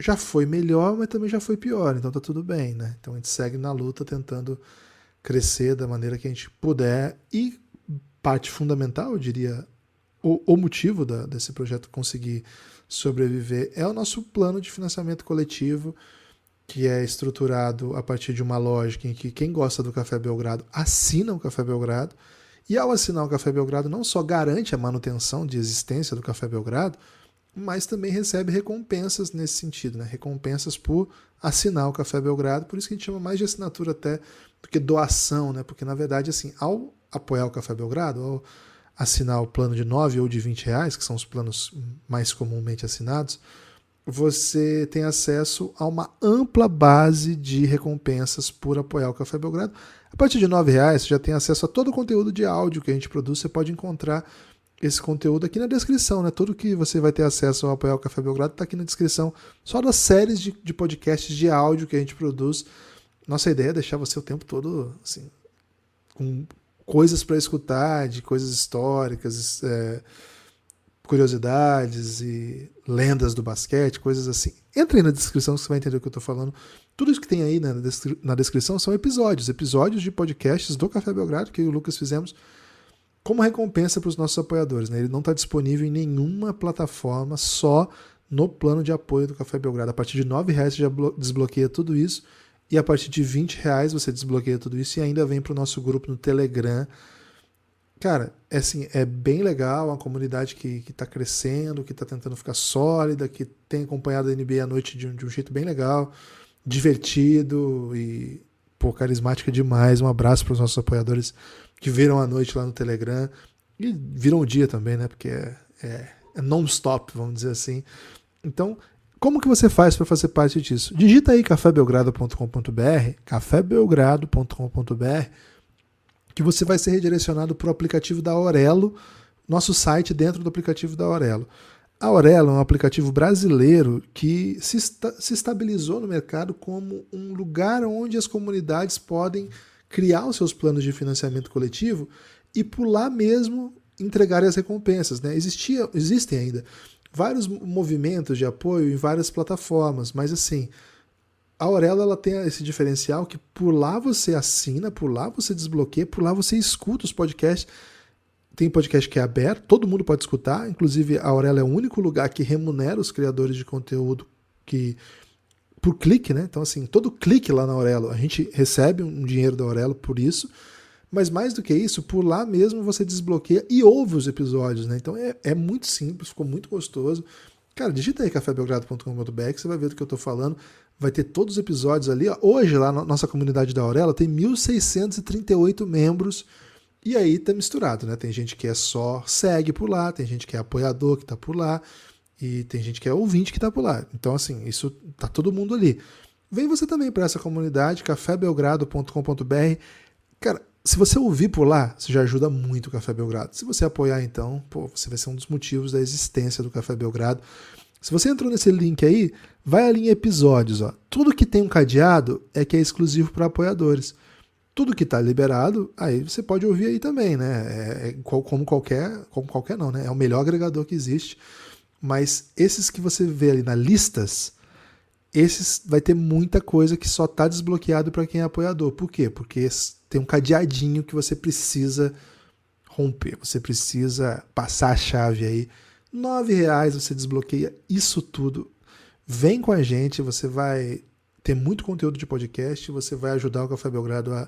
Speaker 2: Já foi melhor, mas também já foi pior, então tá tudo bem, né? Então a gente segue na luta tentando crescer da maneira que a gente puder e parte fundamental, eu diria, o, o motivo da, desse projeto conseguir sobreviver é o nosso plano de financiamento coletivo, que é estruturado a partir de uma lógica em que quem gosta do Café Belgrado assina o Café Belgrado, e ao assinar o Café Belgrado não só garante a manutenção de existência do Café Belgrado, mas também recebe recompensas nesse sentido, né? recompensas por assinar o Café Belgrado, por isso que a gente chama mais de assinatura até do que doação, né? porque na verdade, assim, ao apoiar o Café Belgrado, ao assinar o plano de 9 ou de 20 reais, que são os planos mais comumente assinados, você tem acesso a uma ampla base de recompensas por apoiar o Café Belgrado. A partir de R$ reais você já tem acesso a todo o conteúdo de áudio que a gente produz. Você pode encontrar esse conteúdo aqui na descrição, né? Tudo que você vai ter acesso ao apoiar o Café Belgrado está aqui na descrição, só das séries de, de podcasts de áudio que a gente produz. Nossa ideia é deixar você o tempo todo assim, com coisas para escutar, de coisas históricas, é, curiosidades e lendas do basquete, coisas assim. Entra aí na descrição que você vai entender o que eu estou falando. Tudo isso que tem aí na, na descrição são episódios, episódios de podcasts do Café Belgrado que eu e o Lucas fizemos como recompensa para os nossos apoiadores. Né? Ele não está disponível em nenhuma plataforma, só no plano de apoio do Café Belgrado. A partir de R$ reais você já desbloqueia tudo isso. E a partir de 20 reais você desbloqueia tudo isso e ainda vem para o nosso grupo no Telegram. Cara, é, assim, é bem legal, uma comunidade que está crescendo, que está tentando ficar sólida, que tem acompanhado a NBA à noite de um, de um jeito bem legal, divertido e pô, carismática demais. Um abraço para os nossos apoiadores que viram a noite lá no Telegram e viram o dia também, né? Porque é, é, é non-stop, vamos dizer assim. Então, como que você faz para fazer parte disso? Digita aí cafébelgrado.com.br, cafébelgrado.com.br, que você vai ser redirecionado para o aplicativo da Aurelo, nosso site dentro do aplicativo da Aurelo. A Aurelo é um aplicativo brasileiro que se, esta se estabilizou no mercado como um lugar onde as comunidades podem criar os seus planos de financiamento coletivo e por lá mesmo entregar as recompensas. Né? Existia, existem ainda vários movimentos de apoio em várias plataformas, mas assim, a Aurelo ela tem esse diferencial que por lá você assina, por lá você desbloqueia, por lá você escuta os podcasts. Tem podcast que é aberto, todo mundo pode escutar, inclusive a Aurelo é o único lugar que remunera os criadores de conteúdo que por clique, né? Então, assim, todo clique lá na Aurelo, a gente recebe um dinheiro da Aurelo por isso. Mas mais do que isso, por lá mesmo você desbloqueia e ouve os episódios, né? Então é, é muito simples, ficou muito gostoso. Cara, digita aí cafébelgrado.com.br você vai ver do que eu tô falando. Vai ter todos os episódios ali. Hoje, lá na nossa comunidade da Aurela, tem 1.638 membros. E aí tá misturado, né? Tem gente que é só segue por lá, tem gente que é apoiador que tá por lá, e tem gente que é ouvinte que tá por lá. Então, assim, isso tá todo mundo ali. Vem você também para essa comunidade, cafébelgrado.com.br. Cara, se você ouvir por lá, você já ajuda muito o Café Belgrado. Se você apoiar, então, pô, você vai ser um dos motivos da existência do Café Belgrado. Se você entrou nesse link aí, vai ali em episódios. Ó. Tudo que tem um cadeado é que é exclusivo para apoiadores. Tudo que está liberado, aí você pode ouvir aí também, né? É, é, como qualquer, como qualquer não, né? É o melhor agregador que existe. Mas esses que você vê ali na listas, esses vai ter muita coisa que só está desbloqueado para quem é apoiador. Por quê? Porque tem um cadeadinho que você precisa romper, você precisa passar a chave aí. Nove reais você desbloqueia isso tudo. Vem com a gente, você vai ter muito conteúdo de podcast, você vai ajudar o Café Belgrado a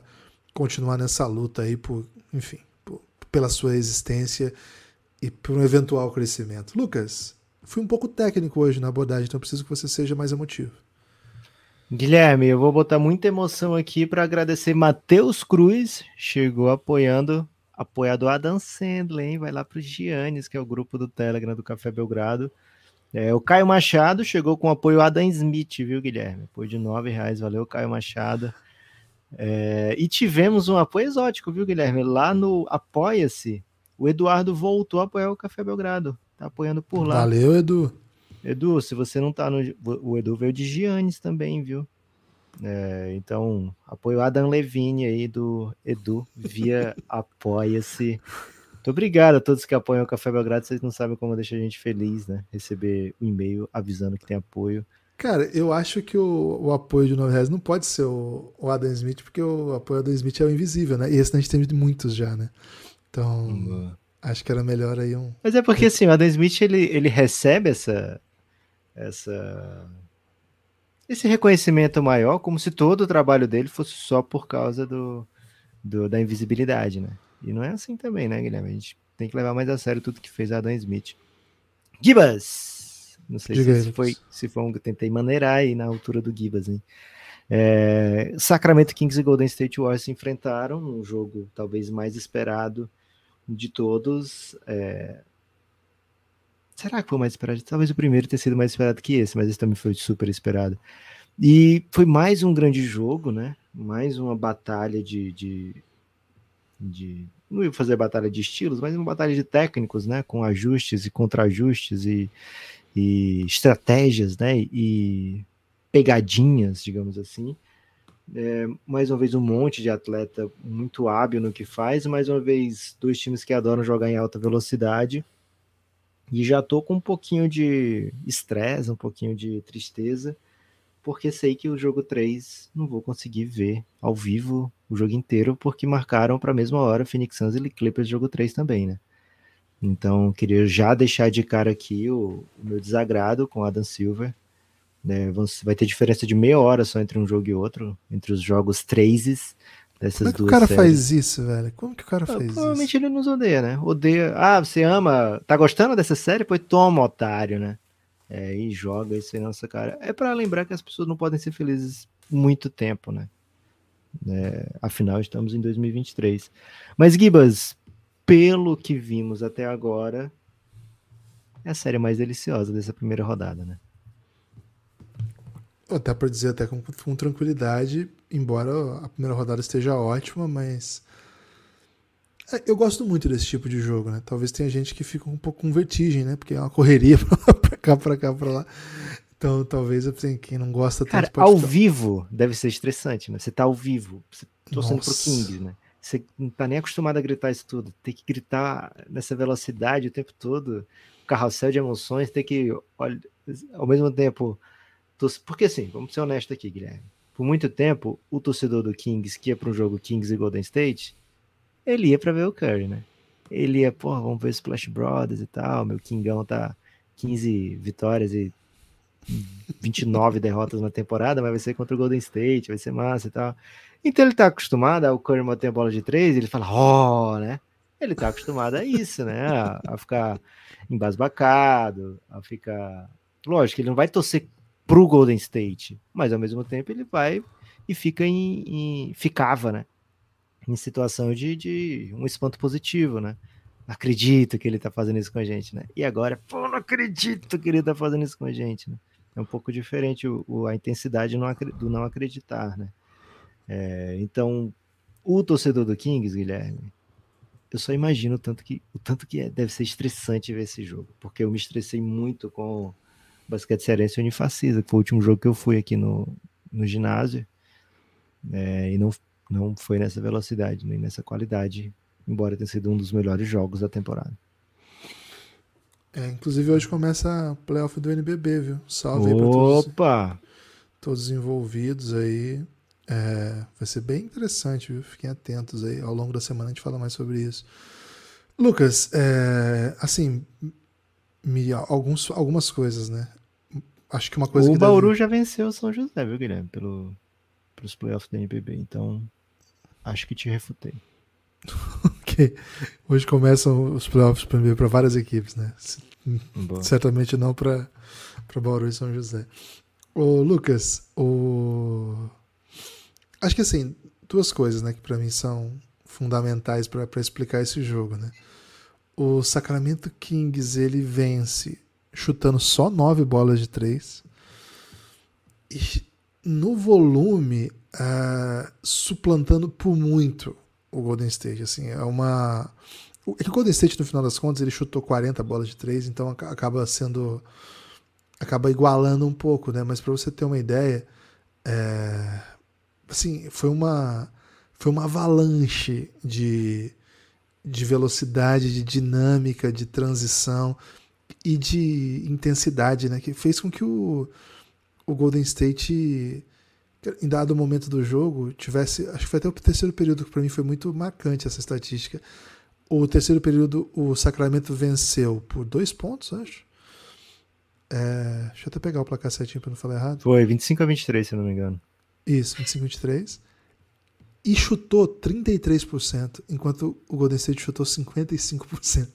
Speaker 2: continuar nessa luta aí por, enfim, por, pela sua existência e por um eventual crescimento. Lucas, fui um pouco técnico hoje na abordagem, então preciso que você seja mais emotivo.
Speaker 3: Guilherme, eu vou botar muita emoção aqui para agradecer Matheus Cruz, chegou apoiando, apoiador Adam Sandler, hein? Vai lá para o Giannis, que é o grupo do Telegram do Café Belgrado. É, o Caio Machado chegou com apoio Adam Smith, viu, Guilherme? Apoio de nove reais, valeu, Caio Machado. É, e tivemos um apoio exótico, viu, Guilherme? Lá no Apoia-se, o Eduardo voltou a apoiar o Café Belgrado. Tá apoiando por lá.
Speaker 2: Valeu, Edu.
Speaker 3: Edu, se você não tá no. O Edu veio de Giannis também, viu? É, então, apoio Adam Levine aí do Edu via Apoia-se. Muito obrigado a todos que apoiam o Café Belgrado. Vocês não sabem como deixa a gente feliz, né? Receber o um e-mail avisando que tem apoio.
Speaker 2: Cara, eu acho que o, o apoio de 9 reais não pode ser o, o, Adam Smith, porque o apoio do Adam Smith é o invisível, né? E esse a gente tem muitos já, né? Então, acho que era melhor aí um.
Speaker 3: Mas é porque assim, o Adam Smith ele, ele recebe essa, essa esse reconhecimento maior, como se todo o trabalho dele fosse só por causa do, do, da invisibilidade, né? E não é assim também, né, Guilherme? A gente tem que levar mais a sério tudo que fez Adam Smith. Gibas! Não sei Diga se foi, se foi um que tentei maneirar aí na altura do Gibas, hein? É, Sacramento Kings e Golden State Warriors se enfrentaram num jogo talvez mais esperado de todos. É, Será que foi mais esperado? Talvez o primeiro tenha sido mais esperado que esse, mas esse também foi super esperado. E foi mais um grande jogo, né? Mais uma batalha de. de, de não ia fazer batalha de estilos, mas uma batalha de técnicos, né? Com ajustes e contra-ajustes e, e estratégias, né? E pegadinhas, digamos assim. É, mais uma vez um monte de atleta muito hábil no que faz, mais uma vez dois times que adoram jogar em alta velocidade E já tô com um pouquinho de estresse, um pouquinho de tristeza, porque sei que o jogo 3 não vou conseguir ver ao vivo o jogo inteiro, porque marcaram para a mesma hora Phoenix Suns e Clippers jogo 3 também, né? Então, queria já deixar de cara aqui o, o meu desagrado com Adam Silver. Né? Vai ter diferença de meia hora só entre um jogo e outro, entre os jogos 3 dessas
Speaker 2: Como é que
Speaker 3: duas
Speaker 2: o cara
Speaker 3: séries.
Speaker 2: faz isso, velho? Como que o cara
Speaker 3: Ah,
Speaker 2: faz
Speaker 3: provavelmente
Speaker 2: isso?
Speaker 3: ele nos odeia, né? Odeia. Ah, você ama. Tá gostando dessa série? Pois toma, otário, né? É, e joga isso aí na nossa cara. É pra lembrar que as pessoas não podem ser felizes muito tempo, né? É, afinal, estamos em 2023. Mas, Gibas, pelo que vimos até agora, é a série mais deliciosa dessa primeira rodada, né?
Speaker 2: Dá pra dizer até com, com tranquilidade, embora a primeira rodada esteja ótima, mas. É, Eu gosto muito desse tipo de jogo, né? Talvez tenha gente que fica um pouco com vertigem, né? Porque é uma correria pra cá, pra cá, pra lá. Então, talvez assim, quem não gosta
Speaker 3: Cara,
Speaker 2: tanto pode
Speaker 3: ao
Speaker 2: ficar-
Speaker 3: vivo deve ser estressante, né? Você tá ao vivo, você torcendo pro. Kings, né? Você não tá nem acostumado a gritar isso tudo. Tem que gritar nessa velocidade o tempo todo, carrossel de emoções, tem que, ao mesmo tempo. Porque assim, vamos ser honestos aqui, Guilherme. Por muito tempo, o torcedor do Kings que ia para um jogo Kings e Golden State, ele ia para ver o Curry, né? Ele ia, pô, vamos ver os Splash Brothers e tal. Meu Kingão tá 15 vitórias e 29 derrotas na temporada, mas vai ser contra o Golden State, vai ser massa e tal. Então ele tá acostumado ao Curry manter a bola de três, ele fala, ó, né? Ele tá acostumado a isso, né? A, a ficar embasbacado, a ficar. Lógico, ele não vai torcer pro Golden State, mas ao mesmo tempo ele vai e fica em. em- ficava, né? Em situação de, de um espanto positivo, né? Não acredito que ele tá fazendo isso com a gente, né? E agora, pô, não acredito que ele tá fazendo isso com a gente, né? É um pouco diferente o, o- a intensidade do não acreditar, né? É, então, o torcedor do Kings, Guilherme, eu só imagino o tanto que, o tanto que é- deve ser estressante ver esse jogo, porque eu me estressei muito com o basquete cearense Unifacisa, que foi o último jogo que eu fui aqui no, no ginásio, é, e não, não foi nessa velocidade, nem nessa qualidade, embora tenha sido um dos melhores jogos da temporada.
Speaker 2: É, inclusive hoje começa a playoff do NBB, viu? Salve aí pra todos,
Speaker 3: Opa!
Speaker 2: todos os envolvidos aí. É, vai ser bem interessante, viu? Fiquem atentos aí. Ao longo da semana a gente fala mais sobre isso. Lucas, é, assim, me, alguns, algumas coisas, né? Acho que uma coisa
Speaker 3: o
Speaker 2: que
Speaker 3: Bauru
Speaker 2: deve-
Speaker 3: já venceu o São José, viu, Guilherme? Pelo, pelos playoffs da NBB, então acho que te refutei.
Speaker 2: que hoje começam os playoffs para várias equipes, né?
Speaker 3: Boa.
Speaker 2: Certamente não para Bauru e São José. Ô, Lucas, o... acho que assim, duas coisas né, que para mim são fundamentais para explicar esse jogo. Né? O Sacramento Kings ele vence chutando só nove bolas de três. E no volume, ah, suplantando por muito o Golden State. Assim, é uma. o- É o Golden State, no final das contas, ele chutou 40 bolas de três, então aca- acaba sendo. acaba igualando um pouco, né? Mas para você ter uma ideia, é, assim, foi uma. Foi uma avalanche de, de velocidade, de dinâmica, de transição e de intensidade, né? Que fez com que o, o Golden State, em dado momento do jogo, tivesse. Acho que foi até o terceiro período que para mim foi muito marcante essa estatística. O terceiro período, o Sacramento venceu por dois pontos, acho. É, deixa eu até pegar o placar certinho para não falar errado.
Speaker 3: Foi 25 a 23, se não me engano.
Speaker 2: Isso, 25-23. E chutou 33%, enquanto o Golden State chutou 55%.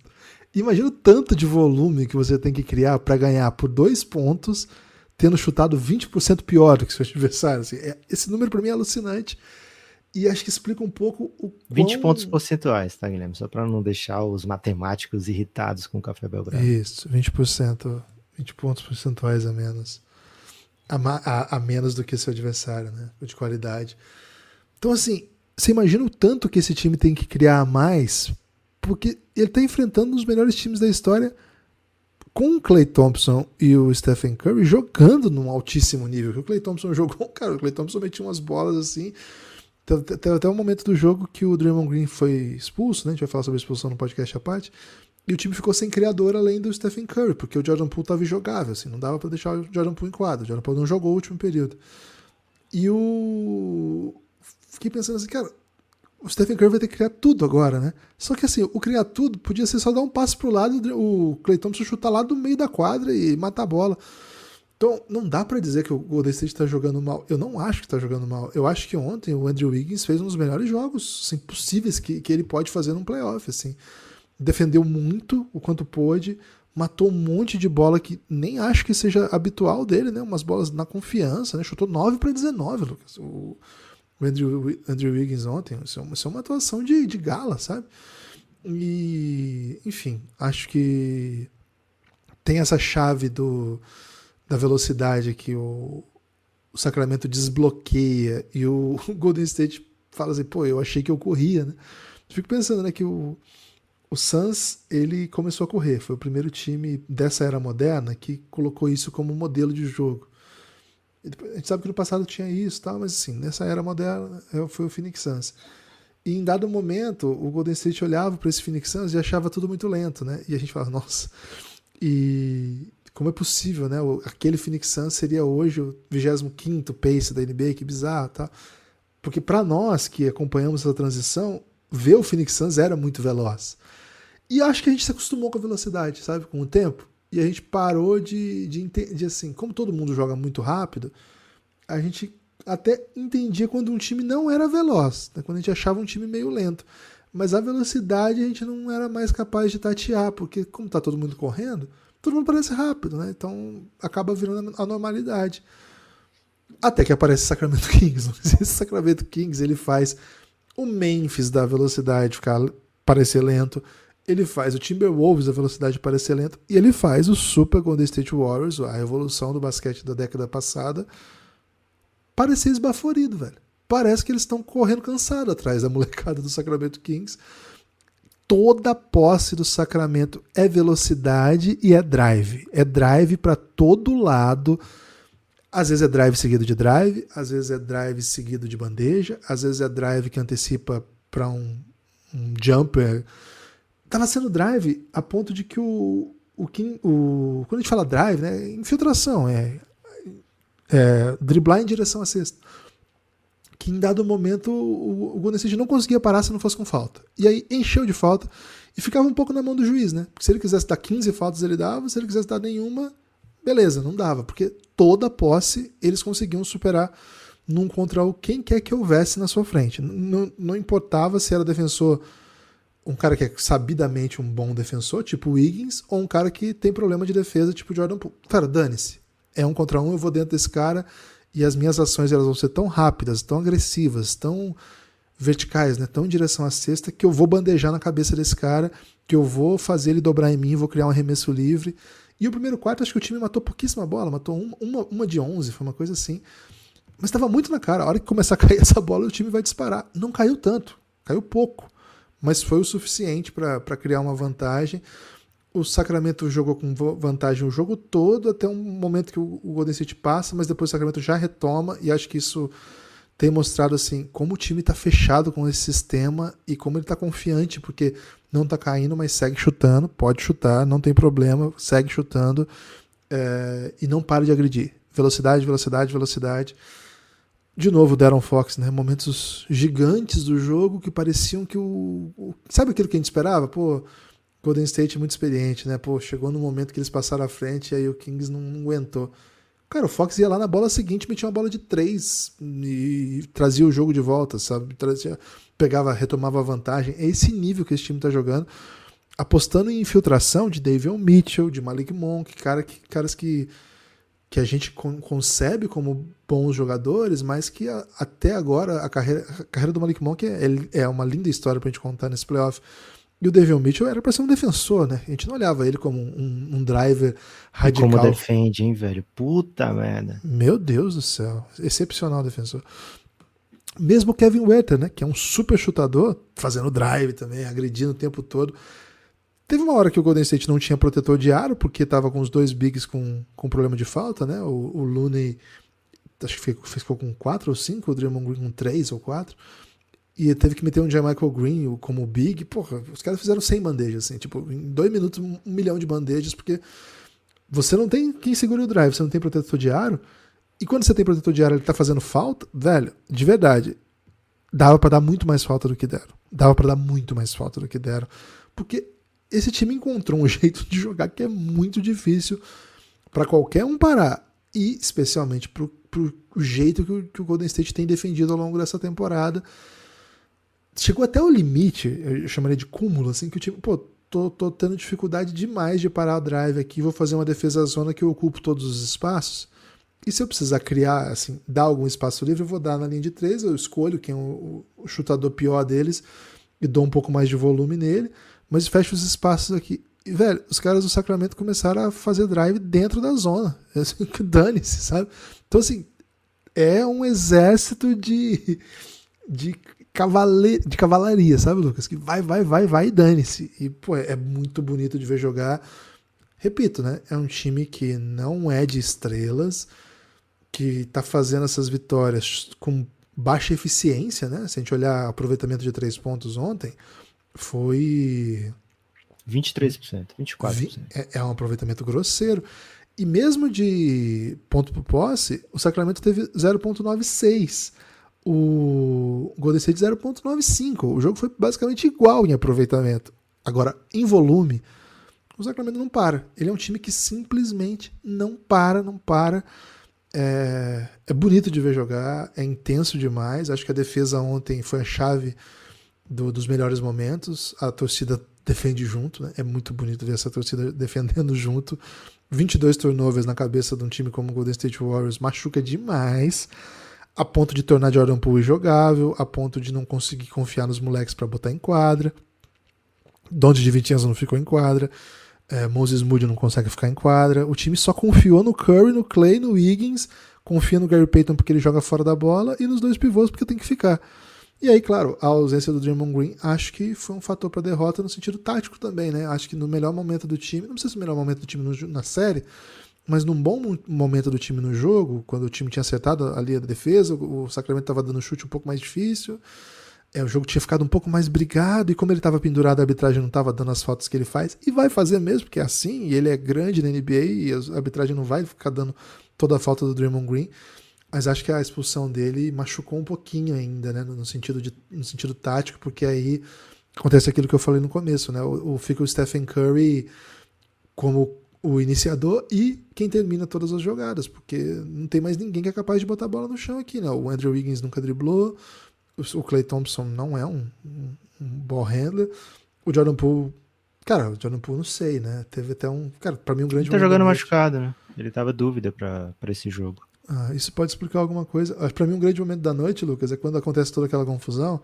Speaker 2: Imagina o tanto de volume que você tem que criar para ganhar por dois pontos, tendo chutado 20% pior do que seu adversário. Assim, é- esse número para mim é alucinante. E acho que explica um pouco o
Speaker 3: 20
Speaker 2: quão-
Speaker 3: pontos percentuais, tá, Guilherme? Só para não deixar os matemáticos irritados com o Café Belgrado.
Speaker 2: Isso, 20%, 20 pontos percentuais a menos. A, a- a menos do que seu adversário, né? De qualidade. Então, assim, você imagina o tanto que esse time tem que criar mais, porque ele está enfrentando os melhores times da história com o Clay Thompson e o Stephen Curry jogando num altíssimo nível. O Clay Thompson jogou, cara, o Clay Thompson metia umas bolas assim. Teve até um momento do jogo que o Draymond Green foi expulso, né? A gente vai falar sobre a expulsão no podcast à parte. E o time ficou sem criador além do Stephen Curry, porque o Jordan Poole estava injogável, assim, não dava para deixar o Jordan Poole em quadro. O Jordan Poole não jogou o último período. E o. Fiquei pensando assim, cara, o Stephen Curry vai ter que criar tudo agora, né? Só que assim, o criar tudo podia ser só dar um passo pro lado, o Clay Thompson chutar lá do meio da quadra e matar a bola. Então, não dá para dizer que o Golden State está jogando mal. Eu não acho que está jogando mal. Eu acho que ontem o Andrew Wiggins fez um dos melhores jogos assim, possíveis que, que ele pode fazer num playoff. Assim. Defendeu muito o quanto pôde, matou um monte de bola que nem acho que seja habitual dele, né? Umas bolas na confiança, né? Chutou 9 para 19, Lucas. O, o Andrew, Andrew Wiggins ontem. Isso é uma, isso é uma atuação de, de gala, sabe? E, enfim, acho que tem essa chave do da velocidade que o, o Sacramento desbloqueia e o Golden State fala assim, pô, eu achei que eu corria, né? Fico pensando, né, que o, o Suns, ele começou a correr, foi o primeiro time dessa era moderna que colocou isso como modelo de jogo. A gente sabe que no passado tinha isso, tá? mas assim, nessa era moderna foi o Phoenix Suns. E em dado momento, o Golden State olhava para esse Phoenix Suns e achava tudo muito lento, né? E a gente fala, nossa. E como é possível, né? Aquele Phoenix Suns seria hoje o 25 pace da NBA, que bizarro, tá? Porque para nós que acompanhamos essa transição, ver o Phoenix Suns era muito veloz. E acho que a gente se acostumou com a velocidade, sabe? Com o tempo. E a gente parou de, de entender, assim, como todo mundo joga muito rápido, a gente até entendia quando um time não era veloz, né? quando a gente achava um time meio lento. Mas a velocidade a gente não era mais capaz de tatear, porque como está todo mundo correndo, todo mundo parece rápido, né? Então acaba virando a normalidade. Até que aparece Sacramento Kings. Esse Sacramento Kings ele faz o Memphis da velocidade ficar parecer lento, ele faz o Timberwolves da velocidade parecer lento e ele faz o Super Golden State Warriors, a evolução do basquete da década passada, parecer esbaforido, velho. Parece que eles estão correndo cansado atrás da molecada do Sacramento Kings toda posse do Sacramento é velocidade e é drive. É drive para todo lado. Às vezes é drive seguido de drive, às vezes é drive seguido de bandeja, às vezes é drive que antecipa para um, um jumper. Tava sendo drive a ponto de que o, o, o quando a gente fala drive, né, infiltração, é, é driblar em direção à cesta que em dado momento o, o Golden State não conseguia parar se não fosse com falta. E aí encheu de falta e ficava um pouco na mão do juiz, né? Porque se ele quisesse dar 15 faltas, ele dava, se ele quisesse dar nenhuma, beleza, não dava, porque toda posse eles conseguiam superar num contra o quem quer que houvesse na sua frente. Não, não importava se era defensor, um cara que é sabidamente um bom defensor, tipo o Wiggins, ou um cara que tem problema de defesa, tipo Jordan Poole. Cara, dane-se. É um contra um, eu vou dentro desse cara e as minhas ações elas vão ser tão rápidas, tão agressivas, tão verticais, né, tão em direção à cesta, que eu vou bandejar na cabeça desse cara, que eu vou fazer ele dobrar em mim, vou criar um arremesso livre. E o primeiro quarto, acho que o time matou pouquíssima bola, matou uma, uma, uma de 11, foi uma coisa assim. Mas estava muito na cara, a hora que começar a cair essa bola, o time vai disparar. Não caiu tanto, caiu pouco, mas foi o suficiente para criar uma vantagem o Sacramento jogou com vantagem o jogo todo, até um momento que o Golden State passa, mas depois o Sacramento já retoma, e acho que isso tem mostrado assim como o time está fechado com esse sistema e como ele está confiante, porque não está caindo, mas segue chutando, pode chutar, não tem problema, segue chutando é, e não para de agredir. Velocidade, velocidade, velocidade. De novo, Darren Fox, né? Momentos gigantes do jogo que pareciam que o, o. Sabe aquilo que a gente esperava? Pô, Golden State é muito experiente, né? Pô, chegou no momento que eles passaram à frente e aí o Kings não, não aguentou. Cara, o Fox ia lá na bola seguinte, metia uma bola de três e trazia o jogo de volta, sabe? Trazia, pegava, retomava a vantagem. É esse nível que esse time tá jogando. Apostando em infiltração de David Mitchell, de Malik Monk, cara que, caras que, que a gente con concebe como bons jogadores, mas que a, até agora a carreira, a carreira do Malik Monk é, é uma linda história pra gente contar nesse playoff. E o Devon Mitchell era para ser um defensor, né? A gente não olhava ele como um, um driver radical.
Speaker 3: Como defende, hein, velho? Puta merda.
Speaker 2: Meu Deus do céu. Excepcional defensor. Mesmo o Kevin Werther, né? Que é um super chutador, fazendo drive também, agredindo o tempo todo. Teve uma hora que o Golden State não tinha protetor de aro, porque estava com os dois bigs com, com problema de falta, né? O, o Looney, acho que ficou, ficou com 4 ou 5, o Draymond Green com 3 ou 4. e teve que meter um Michael Green como Big, porra, os caras fizeram 100 bandejas, assim, tipo, em dois minutos, um milhão de bandejas, porque você não tem quem segure o drive, você não tem protetor de aro, e quando você tem protetor de aro ele tá fazendo falta, velho, de verdade, dava para dar muito mais falta do que deram. Dava para dar muito mais falta do que deram, porque esse time encontrou um jeito de jogar que é muito difícil para qualquer um parar, e especialmente pro, pro jeito que o, que o Golden State tem defendido ao longo dessa temporada. Chegou até o limite, eu chamaria de cúmulo, assim, que o time, pô, tô, tô tendo dificuldade demais de parar o drive aqui, vou fazer uma defesa zona que eu ocupo todos os espaços. E se eu precisar criar, assim, dar algum espaço livre, eu vou dar na linha de três, eu escolho quem é o, o chutador pior deles e dou um pouco mais de volume nele, mas fecho os espaços aqui. E, velho, os caras do Sacramento começaram a fazer drive dentro da zona. Assim, Dane-se, sabe? Então, assim, é um exército de, de cavale... de cavalaria, sabe, Lucas? Que vai, vai, vai, vai e dane-se. E, pô, é muito bonito de ver jogar. Repito, né? É um time que não é de estrelas, que tá fazendo essas vitórias com baixa eficiência, né? Se a gente olhar aproveitamento de três pontos ontem, foi.
Speaker 3: 23%, 24%.
Speaker 2: É, é um aproveitamento grosseiro. E mesmo de ponto por posse, o Sacramento teve 0,96 o Golden State 0.95. O jogo foi basicamente igual em aproveitamento. Agora, em volume, o Sacramento não para. Ele é um time que simplesmente não para, não para. É, é bonito de ver jogar, é intenso demais. Acho que a defesa ontem foi a chave do, dos melhores momentos. A torcida defende junto, né? é muito bonito ver essa torcida defendendo junto. 22 turnovers na cabeça de um time como o Golden State Warriors machuca demais a ponto de tornar Jordan Poole jogável, a ponto de não conseguir confiar nos moleques para botar em quadra. Donde de Vincenzo não ficou em quadra. É, Moses Moody não consegue ficar em quadra. O time só confiou no Curry, no Clay, no Wiggins, confia no Gary Payton porque ele joga fora da bola e nos dois pivôs porque tem que ficar. E aí, claro, a ausência do Draymond Green acho que foi um fator para derrota no sentido tático também, né? Acho que no melhor momento do time, não sei se o melhor momento do time no, na série, mas num bom momento do time no jogo, quando o time tinha acertado ali a defesa, o Sacramento estava dando chute um pouco mais difícil, é, o jogo tinha ficado um pouco mais brigado, e como ele estava pendurado, a arbitragem não estava dando as faltas que ele faz, e vai fazer mesmo, porque é assim, e ele é grande na NBA, e a arbitragem não vai ficar dando toda a falta do Draymond Green, mas acho que a expulsão dele machucou um pouquinho ainda, né, no sentido, de, no sentido tático, porque aí acontece aquilo que eu falei no começo, né, o, o fica o Stephen Curry como o iniciador e quem termina todas as jogadas, porque não tem mais ninguém que é capaz de botar a bola no chão aqui, né? O Andrew Wiggins nunca driblou, o Clay Thompson não é um, um, um ball handler, o Jordan Poole, cara, o Jordan Poole não sei, né? Teve até um, cara, para mim um grande
Speaker 3: Ele tá jogando machucado, né? Ele tava dúvida para esse jogo.
Speaker 2: Ah, isso pode explicar alguma coisa. Para mim um grande momento da noite, Lucas, é quando acontece toda aquela confusão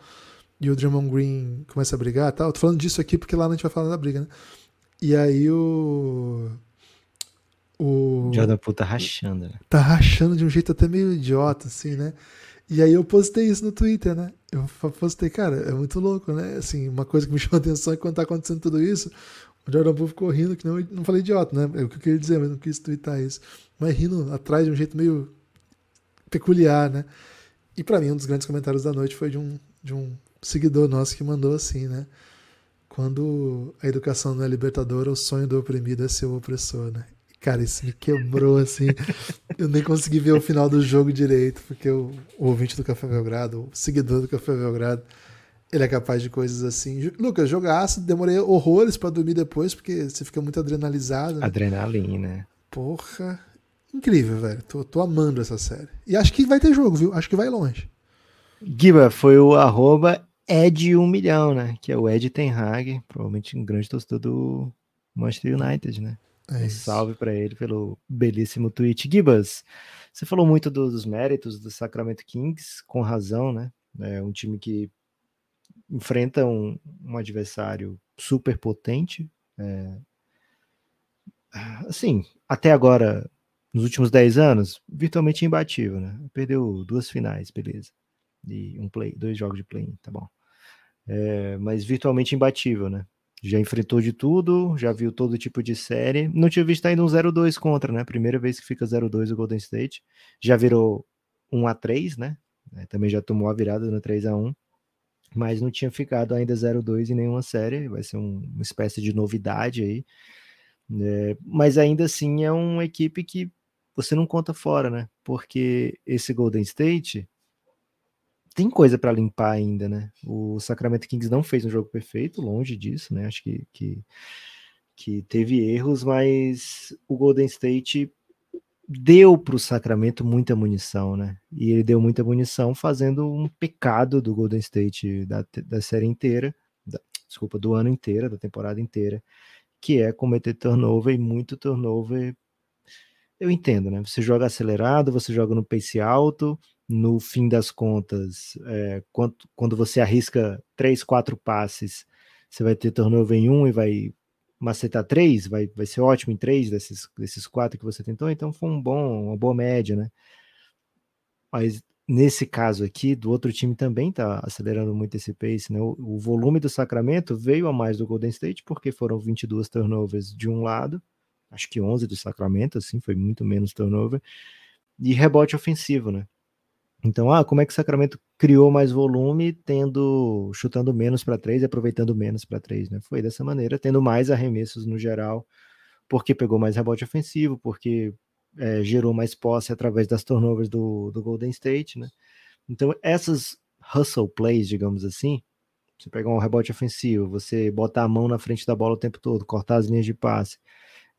Speaker 2: e o Draymond Green começa a brigar, tá? Eu tô falando disso aqui porque lá a gente vai falar da briga, né? E aí o
Speaker 3: o Jordan Poole tá rachando, né?
Speaker 2: Tá rachando de um jeito até meio idiota, assim, né? E aí eu postei isso no Twitter, né? Eu postei, cara, é muito louco, né? Assim, uma coisa que me chamou a atenção é quando tá acontecendo tudo isso, o Jordan Poole ficou rindo, que não, não falei idiota, né? É o que eu queria dizer, mas não quis twittar isso. Mas rindo atrás de um jeito meio peculiar, né? E para mim, um dos grandes comentários da noite foi de um, de um seguidor nosso que mandou assim, né? Quando a educação não é libertadora, o sonho do oprimido é ser o opressor, né? Cara, isso me quebrou, assim. eu nem consegui ver o final do jogo direito, porque o, o ouvinte do Café Belgrado, o seguidor do Café Belgrado, ele é capaz de coisas assim. Lucas, jogaço, demorei horrores para dormir depois, porque você fica muito adrenalizado.
Speaker 3: Né? Adrenalina.
Speaker 2: Porra. Incrível, velho. Tô, tô amando essa série. E acho que vai ter jogo, viu? Acho que vai longe.
Speaker 3: Giba, foi o arroba Ed1 milhão, né? Que é o Ed Ten Hag, provavelmente um grande torcedor do Manchester United, né? É um salve para ele pelo belíssimo tweet. Gibas, você falou muito do, dos méritos do Sacramento Kings, com razão, né? É um time que enfrenta um, um adversário super potente. É... Assim, até agora, nos últimos 10 anos, virtualmente imbatível, né? Perdeu duas finais, beleza. E um play, dois jogos de play, tá bom. É, mas virtualmente imbatível, né? já enfrentou de tudo, já viu todo tipo de série. Não tinha visto ainda um 0-2 contra, né? Primeira vez que fica 0-2 o Golden State. Já virou 1 a 3 né? É, também já tomou a virada no 3 a 1 mas não tinha ficado ainda 0-2 em nenhuma série, vai ser um, uma espécie de novidade aí. É, mas ainda assim é uma equipe que você não conta fora, né? Porque esse Golden State tem coisa para limpar ainda, né? O Sacramento Kings não fez um jogo perfeito, longe disso, né? Acho que, que, que teve erros, mas o Golden State deu para o Sacramento muita munição, né? E ele deu muita munição fazendo um pecado do Golden State da, da série inteira, da, desculpa, do ano inteiro, da temporada inteira, que é cometer turnover e muito turnover. Eu entendo, né? Você joga acelerado, você joga no pace alto, no fim das contas, é, quando, quando você arrisca três, quatro passes, você vai ter turnover em um e vai macetar três, vai, vai ser ótimo em três desses, desses quatro que você tentou, então foi um bom, uma boa média, né? Mas nesse caso aqui, do outro time também tá acelerando muito esse pace, né? O, o, volume do Sacramento veio a mais do Golden State, porque foram 22 turnovers de um lado, acho que 11 do Sacramento, assim, foi muito menos turnover, e rebote ofensivo, né? Então, ah, como é que o Sacramento criou mais volume, tendo chutando menos para três e aproveitando menos para três, né? Foi dessa maneira, tendo mais arremessos no geral, porque pegou mais rebote ofensivo, porque é, gerou mais posse através das turnovers do, do Golden State, né? Então, essas hustle plays, digamos assim, você pegar um rebote ofensivo, você botar a mão na frente da bola o tempo todo, cortar as linhas de passe,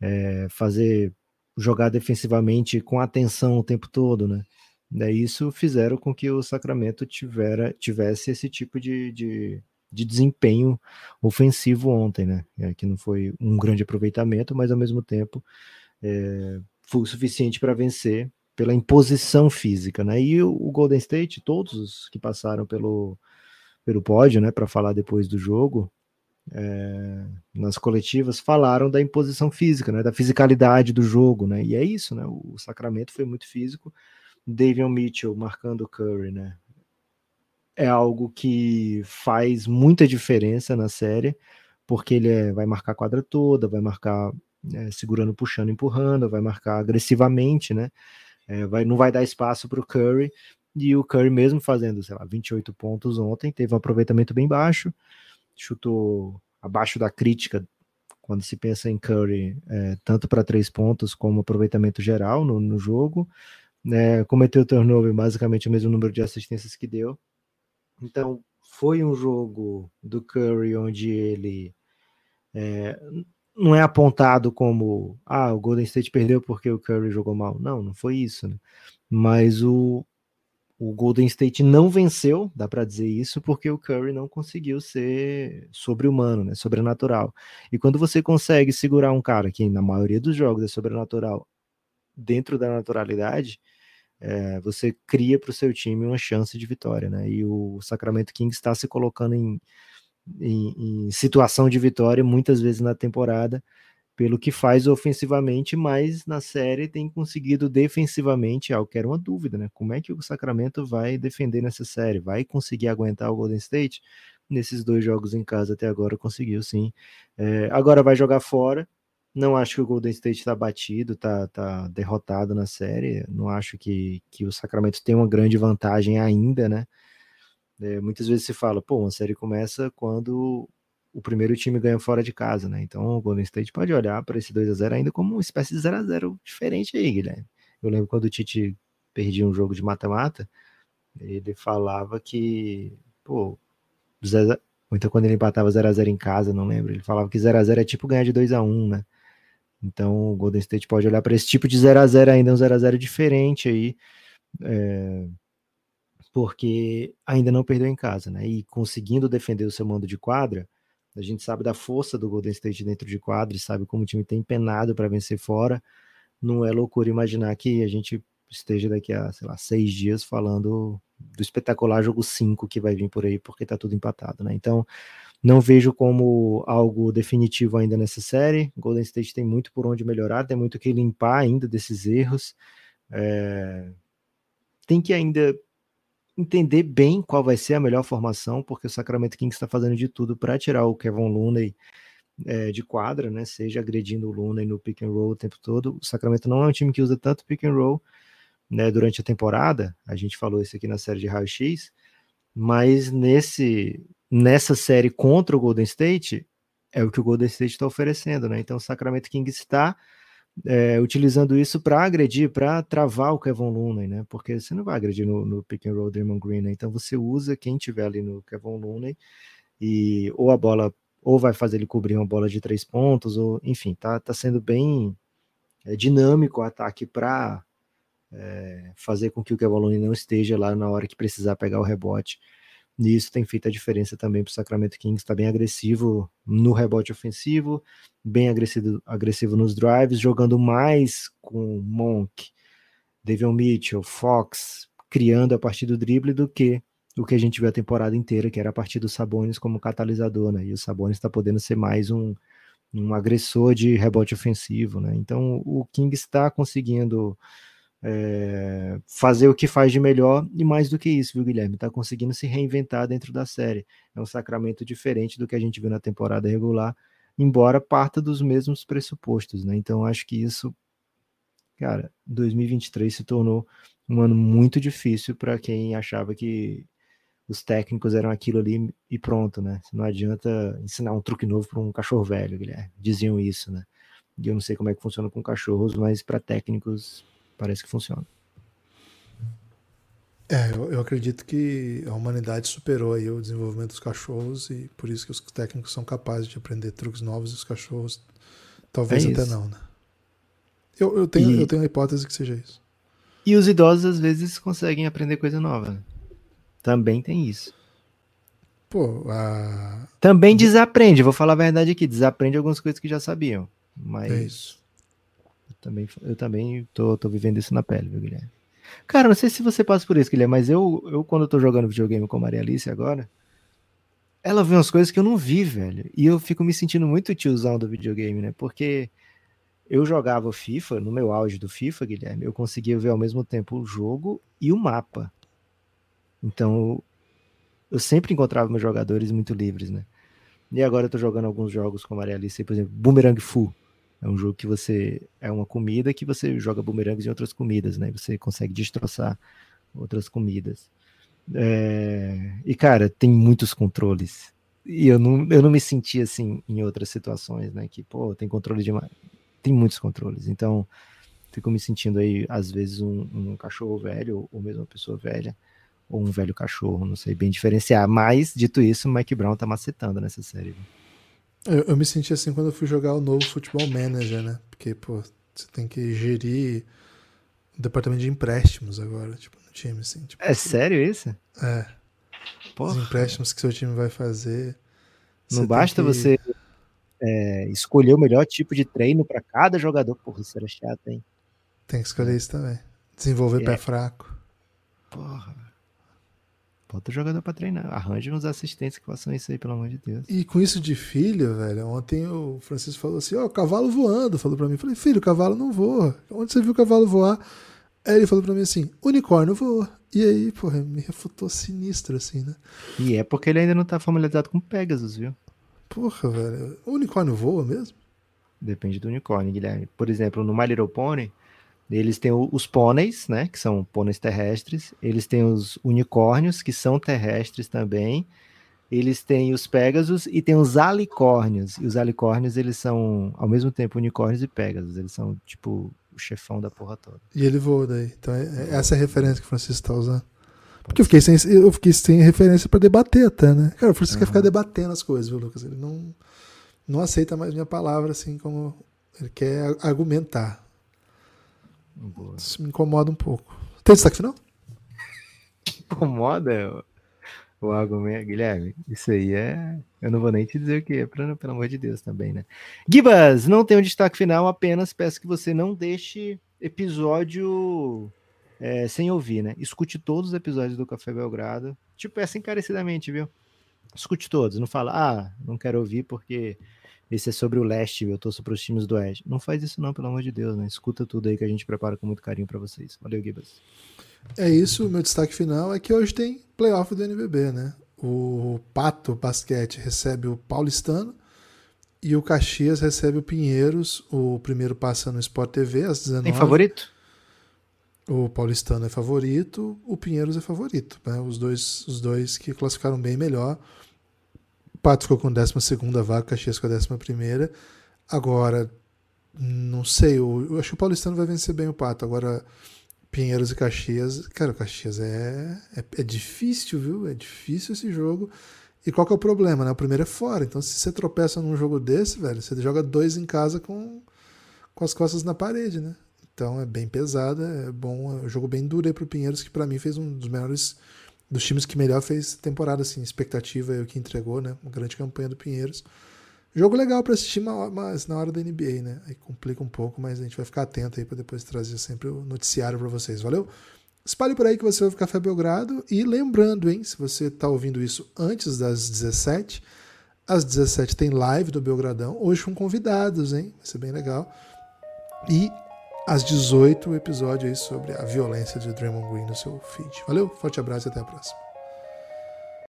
Speaker 3: é, fazer jogar defensivamente com atenção o tempo todo, né? Né, isso fizeram com que o Sacramento tivera, tivesse esse tipo de, de, de desempenho ofensivo ontem, né? É, que não foi um grande aproveitamento, mas ao mesmo tempo é, foi o suficiente para vencer pela imposição física, né? E o, o, Golden State, todos os que passaram pelo, pelo pódio, né, para falar depois do jogo, é, nas coletivas falaram da imposição física, né, da fisicalidade do jogo, né? E é isso, né? O Sacramento foi muito físico Davion Mitchell marcando Curry, né? É algo que faz muita diferença na série, porque ele é, vai marcar a quadra toda, vai marcar é, segurando, puxando, empurrando, vai marcar agressivamente, né? É, vai, não vai dar espaço para o Curry. E o Curry, mesmo fazendo, sei lá, 28 pontos ontem, teve um aproveitamento bem baixo, chutou abaixo da crítica quando se pensa em Curry, é, tanto para três pontos como aproveitamento geral no, no jogo né, cometeu turnover, basicamente o mesmo número de assistências que deu. Então, foi um jogo do Curry onde ele é, não é apontado como ah, o Golden State perdeu porque o Curry jogou mal. Não, não foi isso. Né? Mas o, o Golden State não venceu, dá para dizer isso, porque o Curry não conseguiu ser sobre-humano, né, sobrenatural. E quando você consegue segurar um cara que na maioria dos jogos é sobrenatural dentro da naturalidade, é, você cria para o seu time uma chance de vitória, né? E o Sacramento Kings está se colocando em, em, em, situação de vitória muitas vezes na temporada, pelo que faz ofensivamente, mas na série tem conseguido defensivamente, algo que era uma dúvida, né? Como é que o Sacramento vai defender nessa série? Vai conseguir aguentar o Golden State? Nesses dois jogos em casa até agora conseguiu sim. É, agora vai jogar fora não acho que o Golden State está batido, está tá derrotado na série. Não acho que, que o Sacramento tem uma grande vantagem ainda, né? É, muitas vezes se fala, pô, uma série começa quando o primeiro time ganha fora de casa, né? Então o Golden State pode olhar para esse 2 a 0 ainda como uma espécie de 0 a 0 diferente aí, Guilherme. Eu lembro quando o Tite perdia um jogo de mata-mata, ele falava que, pô, ou então quando ele empatava 0 a 0 em casa, não lembro, ele falava que 0 a 0 é tipo ganhar de 2 a 1, né? Então o Golden State pode olhar para esse tipo de 0 a 0 ainda, um 0 a 0 diferente aí, é, porque ainda não perdeu em casa, né? E conseguindo defender o seu mando de quadra, a gente sabe da força do Golden State dentro de quadra e sabe como o time tem penado para vencer fora. Não é loucura imaginar que a gente esteja daqui a, sei lá, seis dias falando do espetacular jogo 5 que vai vir por aí, porque tá tudo empatado, né? Então, não vejo como algo definitivo ainda nessa série. Golden State tem muito por onde melhorar, tem muito que limpar ainda desses erros. É... Tem que ainda entender bem qual vai ser a melhor formação, porque o Sacramento Kings está fazendo de tudo para tirar o Kevin Looney é, de quadra, né? Seja agredindo o Looney no pick and roll o tempo todo. O Sacramento não é um time que usa tanto pick and roll né, durante a temporada. A gente falou isso aqui na série de raio-x Mas nesse, nessa série contra o Golden State, é o que o Golden State está oferecendo, né? Então o Sacramento Kings está é, utilizando isso para agredir, para travar o Kevin Looney, né? Porque você não vai agredir no, no pick and roll Draymond Green, né? Então você usa quem tiver ali no Kevin Looney e ou a bola ou vai fazer ele cobrir uma bola de três pontos, ou enfim, tá, tá sendo bem é, dinâmico o ataque para é, fazer com que o Kevin Looney não esteja lá na hora que precisar pegar o rebote. E isso tem feito a diferença também para o Sacramento Kings, está bem agressivo no rebote ofensivo, bem agressivo, agressivo nos drives, jogando mais com Monk, Devon Mitchell, Fox, criando a partir do drible do que o que a gente viu a temporada inteira, que era a partir do Sabonis como catalisador, né? E o Sabonis está podendo ser mais um, um agressor de rebote ofensivo, né? Então o Kings está conseguindo é, fazer o que faz de melhor e mais do que isso, viu, Guilherme? Está conseguindo se reinventar dentro da série. É um sacramento diferente do que a gente viu na temporada regular, embora parta dos mesmos pressupostos, né? Então acho que isso, cara, 2023 se tornou um ano muito difícil para quem achava que os técnicos eram aquilo ali e pronto, né? Não adianta ensinar um truque novo para um cachorro velho, Guilherme. Diziam isso, né? E eu não sei como é que funciona com cachorros, mas para técnicos Parece que funciona.
Speaker 2: É, eu, eu, acredito que a humanidade superou aí o desenvolvimento dos cachorros e por isso que os técnicos são capazes de aprender truques novos e os cachorros talvez é até não, né? Eu, eu, tenho, e... eu tenho a hipótese que seja isso.
Speaker 3: E os idosos às vezes conseguem aprender coisa nova. Né? Também tem isso.
Speaker 2: Pô, a...
Speaker 3: Também desaprende, vou falar a verdade aqui, desaprende algumas coisas que já sabiam. Mas é isso também, eu também tô, tô vivendo isso na pele, viu, Guilherme? Cara, não sei se você passa por isso, Guilherme, mas eu, eu quando eu tô jogando videogame com a Maria Alice agora, ela vê umas coisas que eu não vi, velho. E eu fico me sentindo muito tiozão do videogame, né? Porque eu jogava FIFA, no meu auge do FIFA, Guilherme, eu conseguia ver ao mesmo tempo o jogo e o mapa. Então, eu sempre encontrava meus jogadores muito livres, né? E agora eu tô jogando alguns jogos com a Maria Alice, por exemplo, Boomerang Fu. É um jogo que você. É uma comida que você joga bumerangues em outras comidas, né? Você consegue destroçar outras comidas. É, e, cara, tem muitos controles. E eu não, eu não me senti assim em outras situações, né? Que, pô, tem controle demais. Tem muitos controles. Então, fico me sentindo aí, às vezes, um, um cachorro velho, ou mesmo uma pessoa velha, ou um velho cachorro, não sei bem diferenciar. Mas, dito isso, o Mike Brown tá macetando nessa série. Viu?
Speaker 2: Eu, eu, me senti assim quando eu fui jogar o novo Futebol Manager, né? Porque, pô, você tem que gerir o departamento de empréstimos agora, tipo, no time, assim. Tipo,
Speaker 3: é sério isso?
Speaker 2: É. Porra. Os empréstimos que seu time vai fazer.
Speaker 3: Não basta que... você é, escolher o melhor tipo de treino para cada jogador. Porra, isso era chato, hein?
Speaker 2: Tem que escolher isso também. Desenvolver é. pé fraco.
Speaker 3: Porra. Bota o jogador pra treinar. Arranje uns assistentes que façam isso aí, pelo amor de Deus.
Speaker 2: E com isso de filho, velho, ontem o Francisco falou assim: Ó, oh, cavalo voando. Falou pra mim. Falei, filho, o cavalo não voa. Onde você viu o cavalo voar? Aí ele falou pra mim assim: unicórnio voa. E aí, porra, me refutou sinistro, assim, né?
Speaker 3: E é porque ele ainda não tá familiarizado com Pegasus, viu?
Speaker 2: Porra, velho. O unicórnio voa mesmo?
Speaker 3: Depende do unicórnio, Guilherme. Por exemplo, no My Little Pony, eles têm os pôneis, né, que são pôneis terrestres. Eles têm os unicórnios, que são terrestres também. Eles têm os Pegasus e tem os alicórnios. E os alicórnios, eles são, ao mesmo tempo, unicórnios e Pegasus. Eles são, tipo, o chefão da porra toda.
Speaker 2: E ele voa daí. Então, é, é essa é a referência que o Francisco está usando. Porque eu fiquei sem, eu fiquei sem referência para debater até, né? Cara, o Francisco uhum. quer ficar debatendo as coisas, viu, Lucas? Ele não, não aceita mais minha palavra, assim, como ele quer argumentar. Boa. Isso me incomoda um pouco. Tem destaque final?
Speaker 3: incomoda o argumento, Guilherme? Isso aí é. Eu não vou nem te dizer o que é, pelo amor de Deus também, né? Gibas, não tem um destaque final, apenas peço que você não deixe episódio é, sem ouvir, né? Escute todos os episódios do Café Belgrado. Te peço encarecidamente, viu? Escute todos, não fala, ah, não quero ouvir porque esse é sobre o leste, eu torço para os times do oeste. Não faz isso não, pelo amor de Deus, né? Escuta tudo aí que a gente prepara com muito carinho para vocês. Valeu, Gibas.
Speaker 2: É isso, meu destaque final é que hoje tem playoff do NBB, né? O Pato Basquete recebe o Paulistano e o Caxias recebe o Pinheiros. O primeiro passa no Sport TV às 19
Speaker 3: Tem favorito?
Speaker 2: O Paulistano é favorito, o Pinheiros é favorito. Né? Os, dois, os dois que classificaram bem melhor. Pato ficou com 12 vaga, o Caxias com a 11. Agora, não sei, eu, eu, acho que o Paulistano vai vencer bem o Pato. Agora, Pinheiros e Caxias. Cara, o Caxias é, é, é difícil, viu? É difícil esse jogo. E qual que é o problema, né? O primeiro é fora. Então, se você tropeça num jogo desse, velho, você joga dois em casa com, com as costas na parede, né? Então é bem pesada, é bom, é um jogo bem duro aí pro Pinheiros, que para mim fez um dos melhores dos times que melhor fez temporada, assim, expectativa é o que entregou, né? Uma grande campanha do Pinheiros. Jogo legal para assistir, mas na hora da NBA, né? Aí complica um pouco, mas a gente vai ficar atento aí para depois trazer sempre o noticiário para vocês. Valeu? Espalhe por aí que você ouve Café Belgrado e lembrando, hein, se você está ouvindo isso antes das 17, às 17 tem live do Belgradão, hoje com convidados, hein? Vai ser bem legal. E às 18 o episódio aí sobre a violência de Draymond Green no seu feed. Valeu, forte abraço e até a próxima.